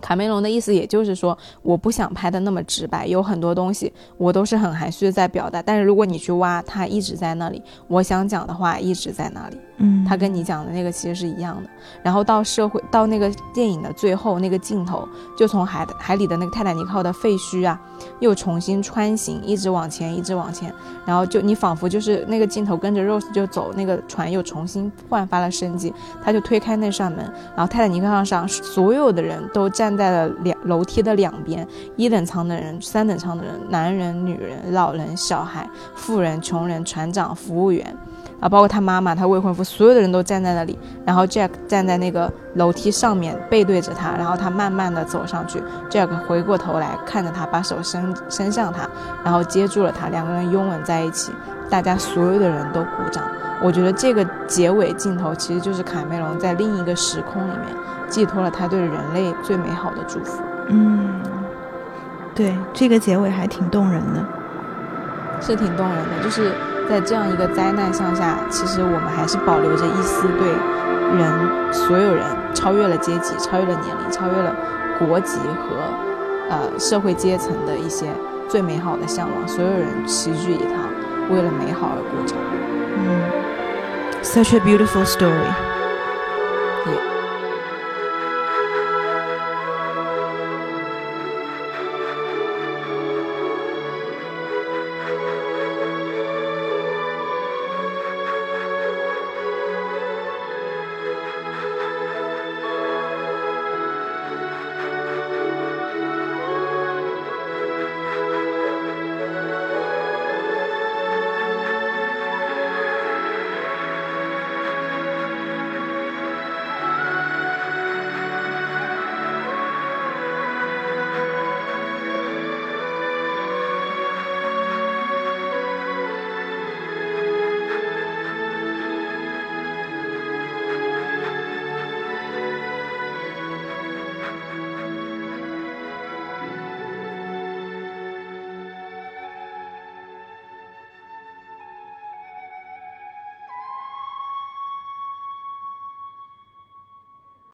卡梅隆的意思也就是说，我不想拍的那么直白，有很多东西我都是很含蓄的在表达。但是如果你去挖，它一直在那里，我想讲的话一直在那里。嗯，他跟你讲的那个其实是一样的。然后到社会，到那个电影的最后那个镜头，就从海海里的那个泰坦尼克号的废墟啊，又重新穿行，一直往前，一直往前。然后就你仿佛就是那个镜头跟着 Rose 就走，那个船又重新焕发了生机。他就推开那扇门，然后泰坦尼克号上所有的人都站在了两楼梯的两边，一等舱的人、三等舱的人、男人、女人、老人、小孩、富人、穷人、船长、服务员。啊，包括他妈妈、他未婚夫，所有的人都站在那里。然后 Jack 站在那个楼梯上面，背对着他。然后他慢慢的走上去，Jack 回过头来看着他，把手伸伸向他，然后接住了他，两个人拥吻在一起。大家所有的人都鼓掌。我觉得这个结尾镜头其实就是卡梅隆在另一个时空里面寄托了他对人类最美好的祝福。嗯，对，这个结尾还挺动人的，是挺动人的，就是。在这样一个灾难向下，其实我们还是保留着一丝对人所有人超越了阶级、超越了年龄、超越了国籍和呃社会阶层的一些最美好的向往。所有人齐聚一堂，为了美好而鼓掌。嗯，Such a beautiful story.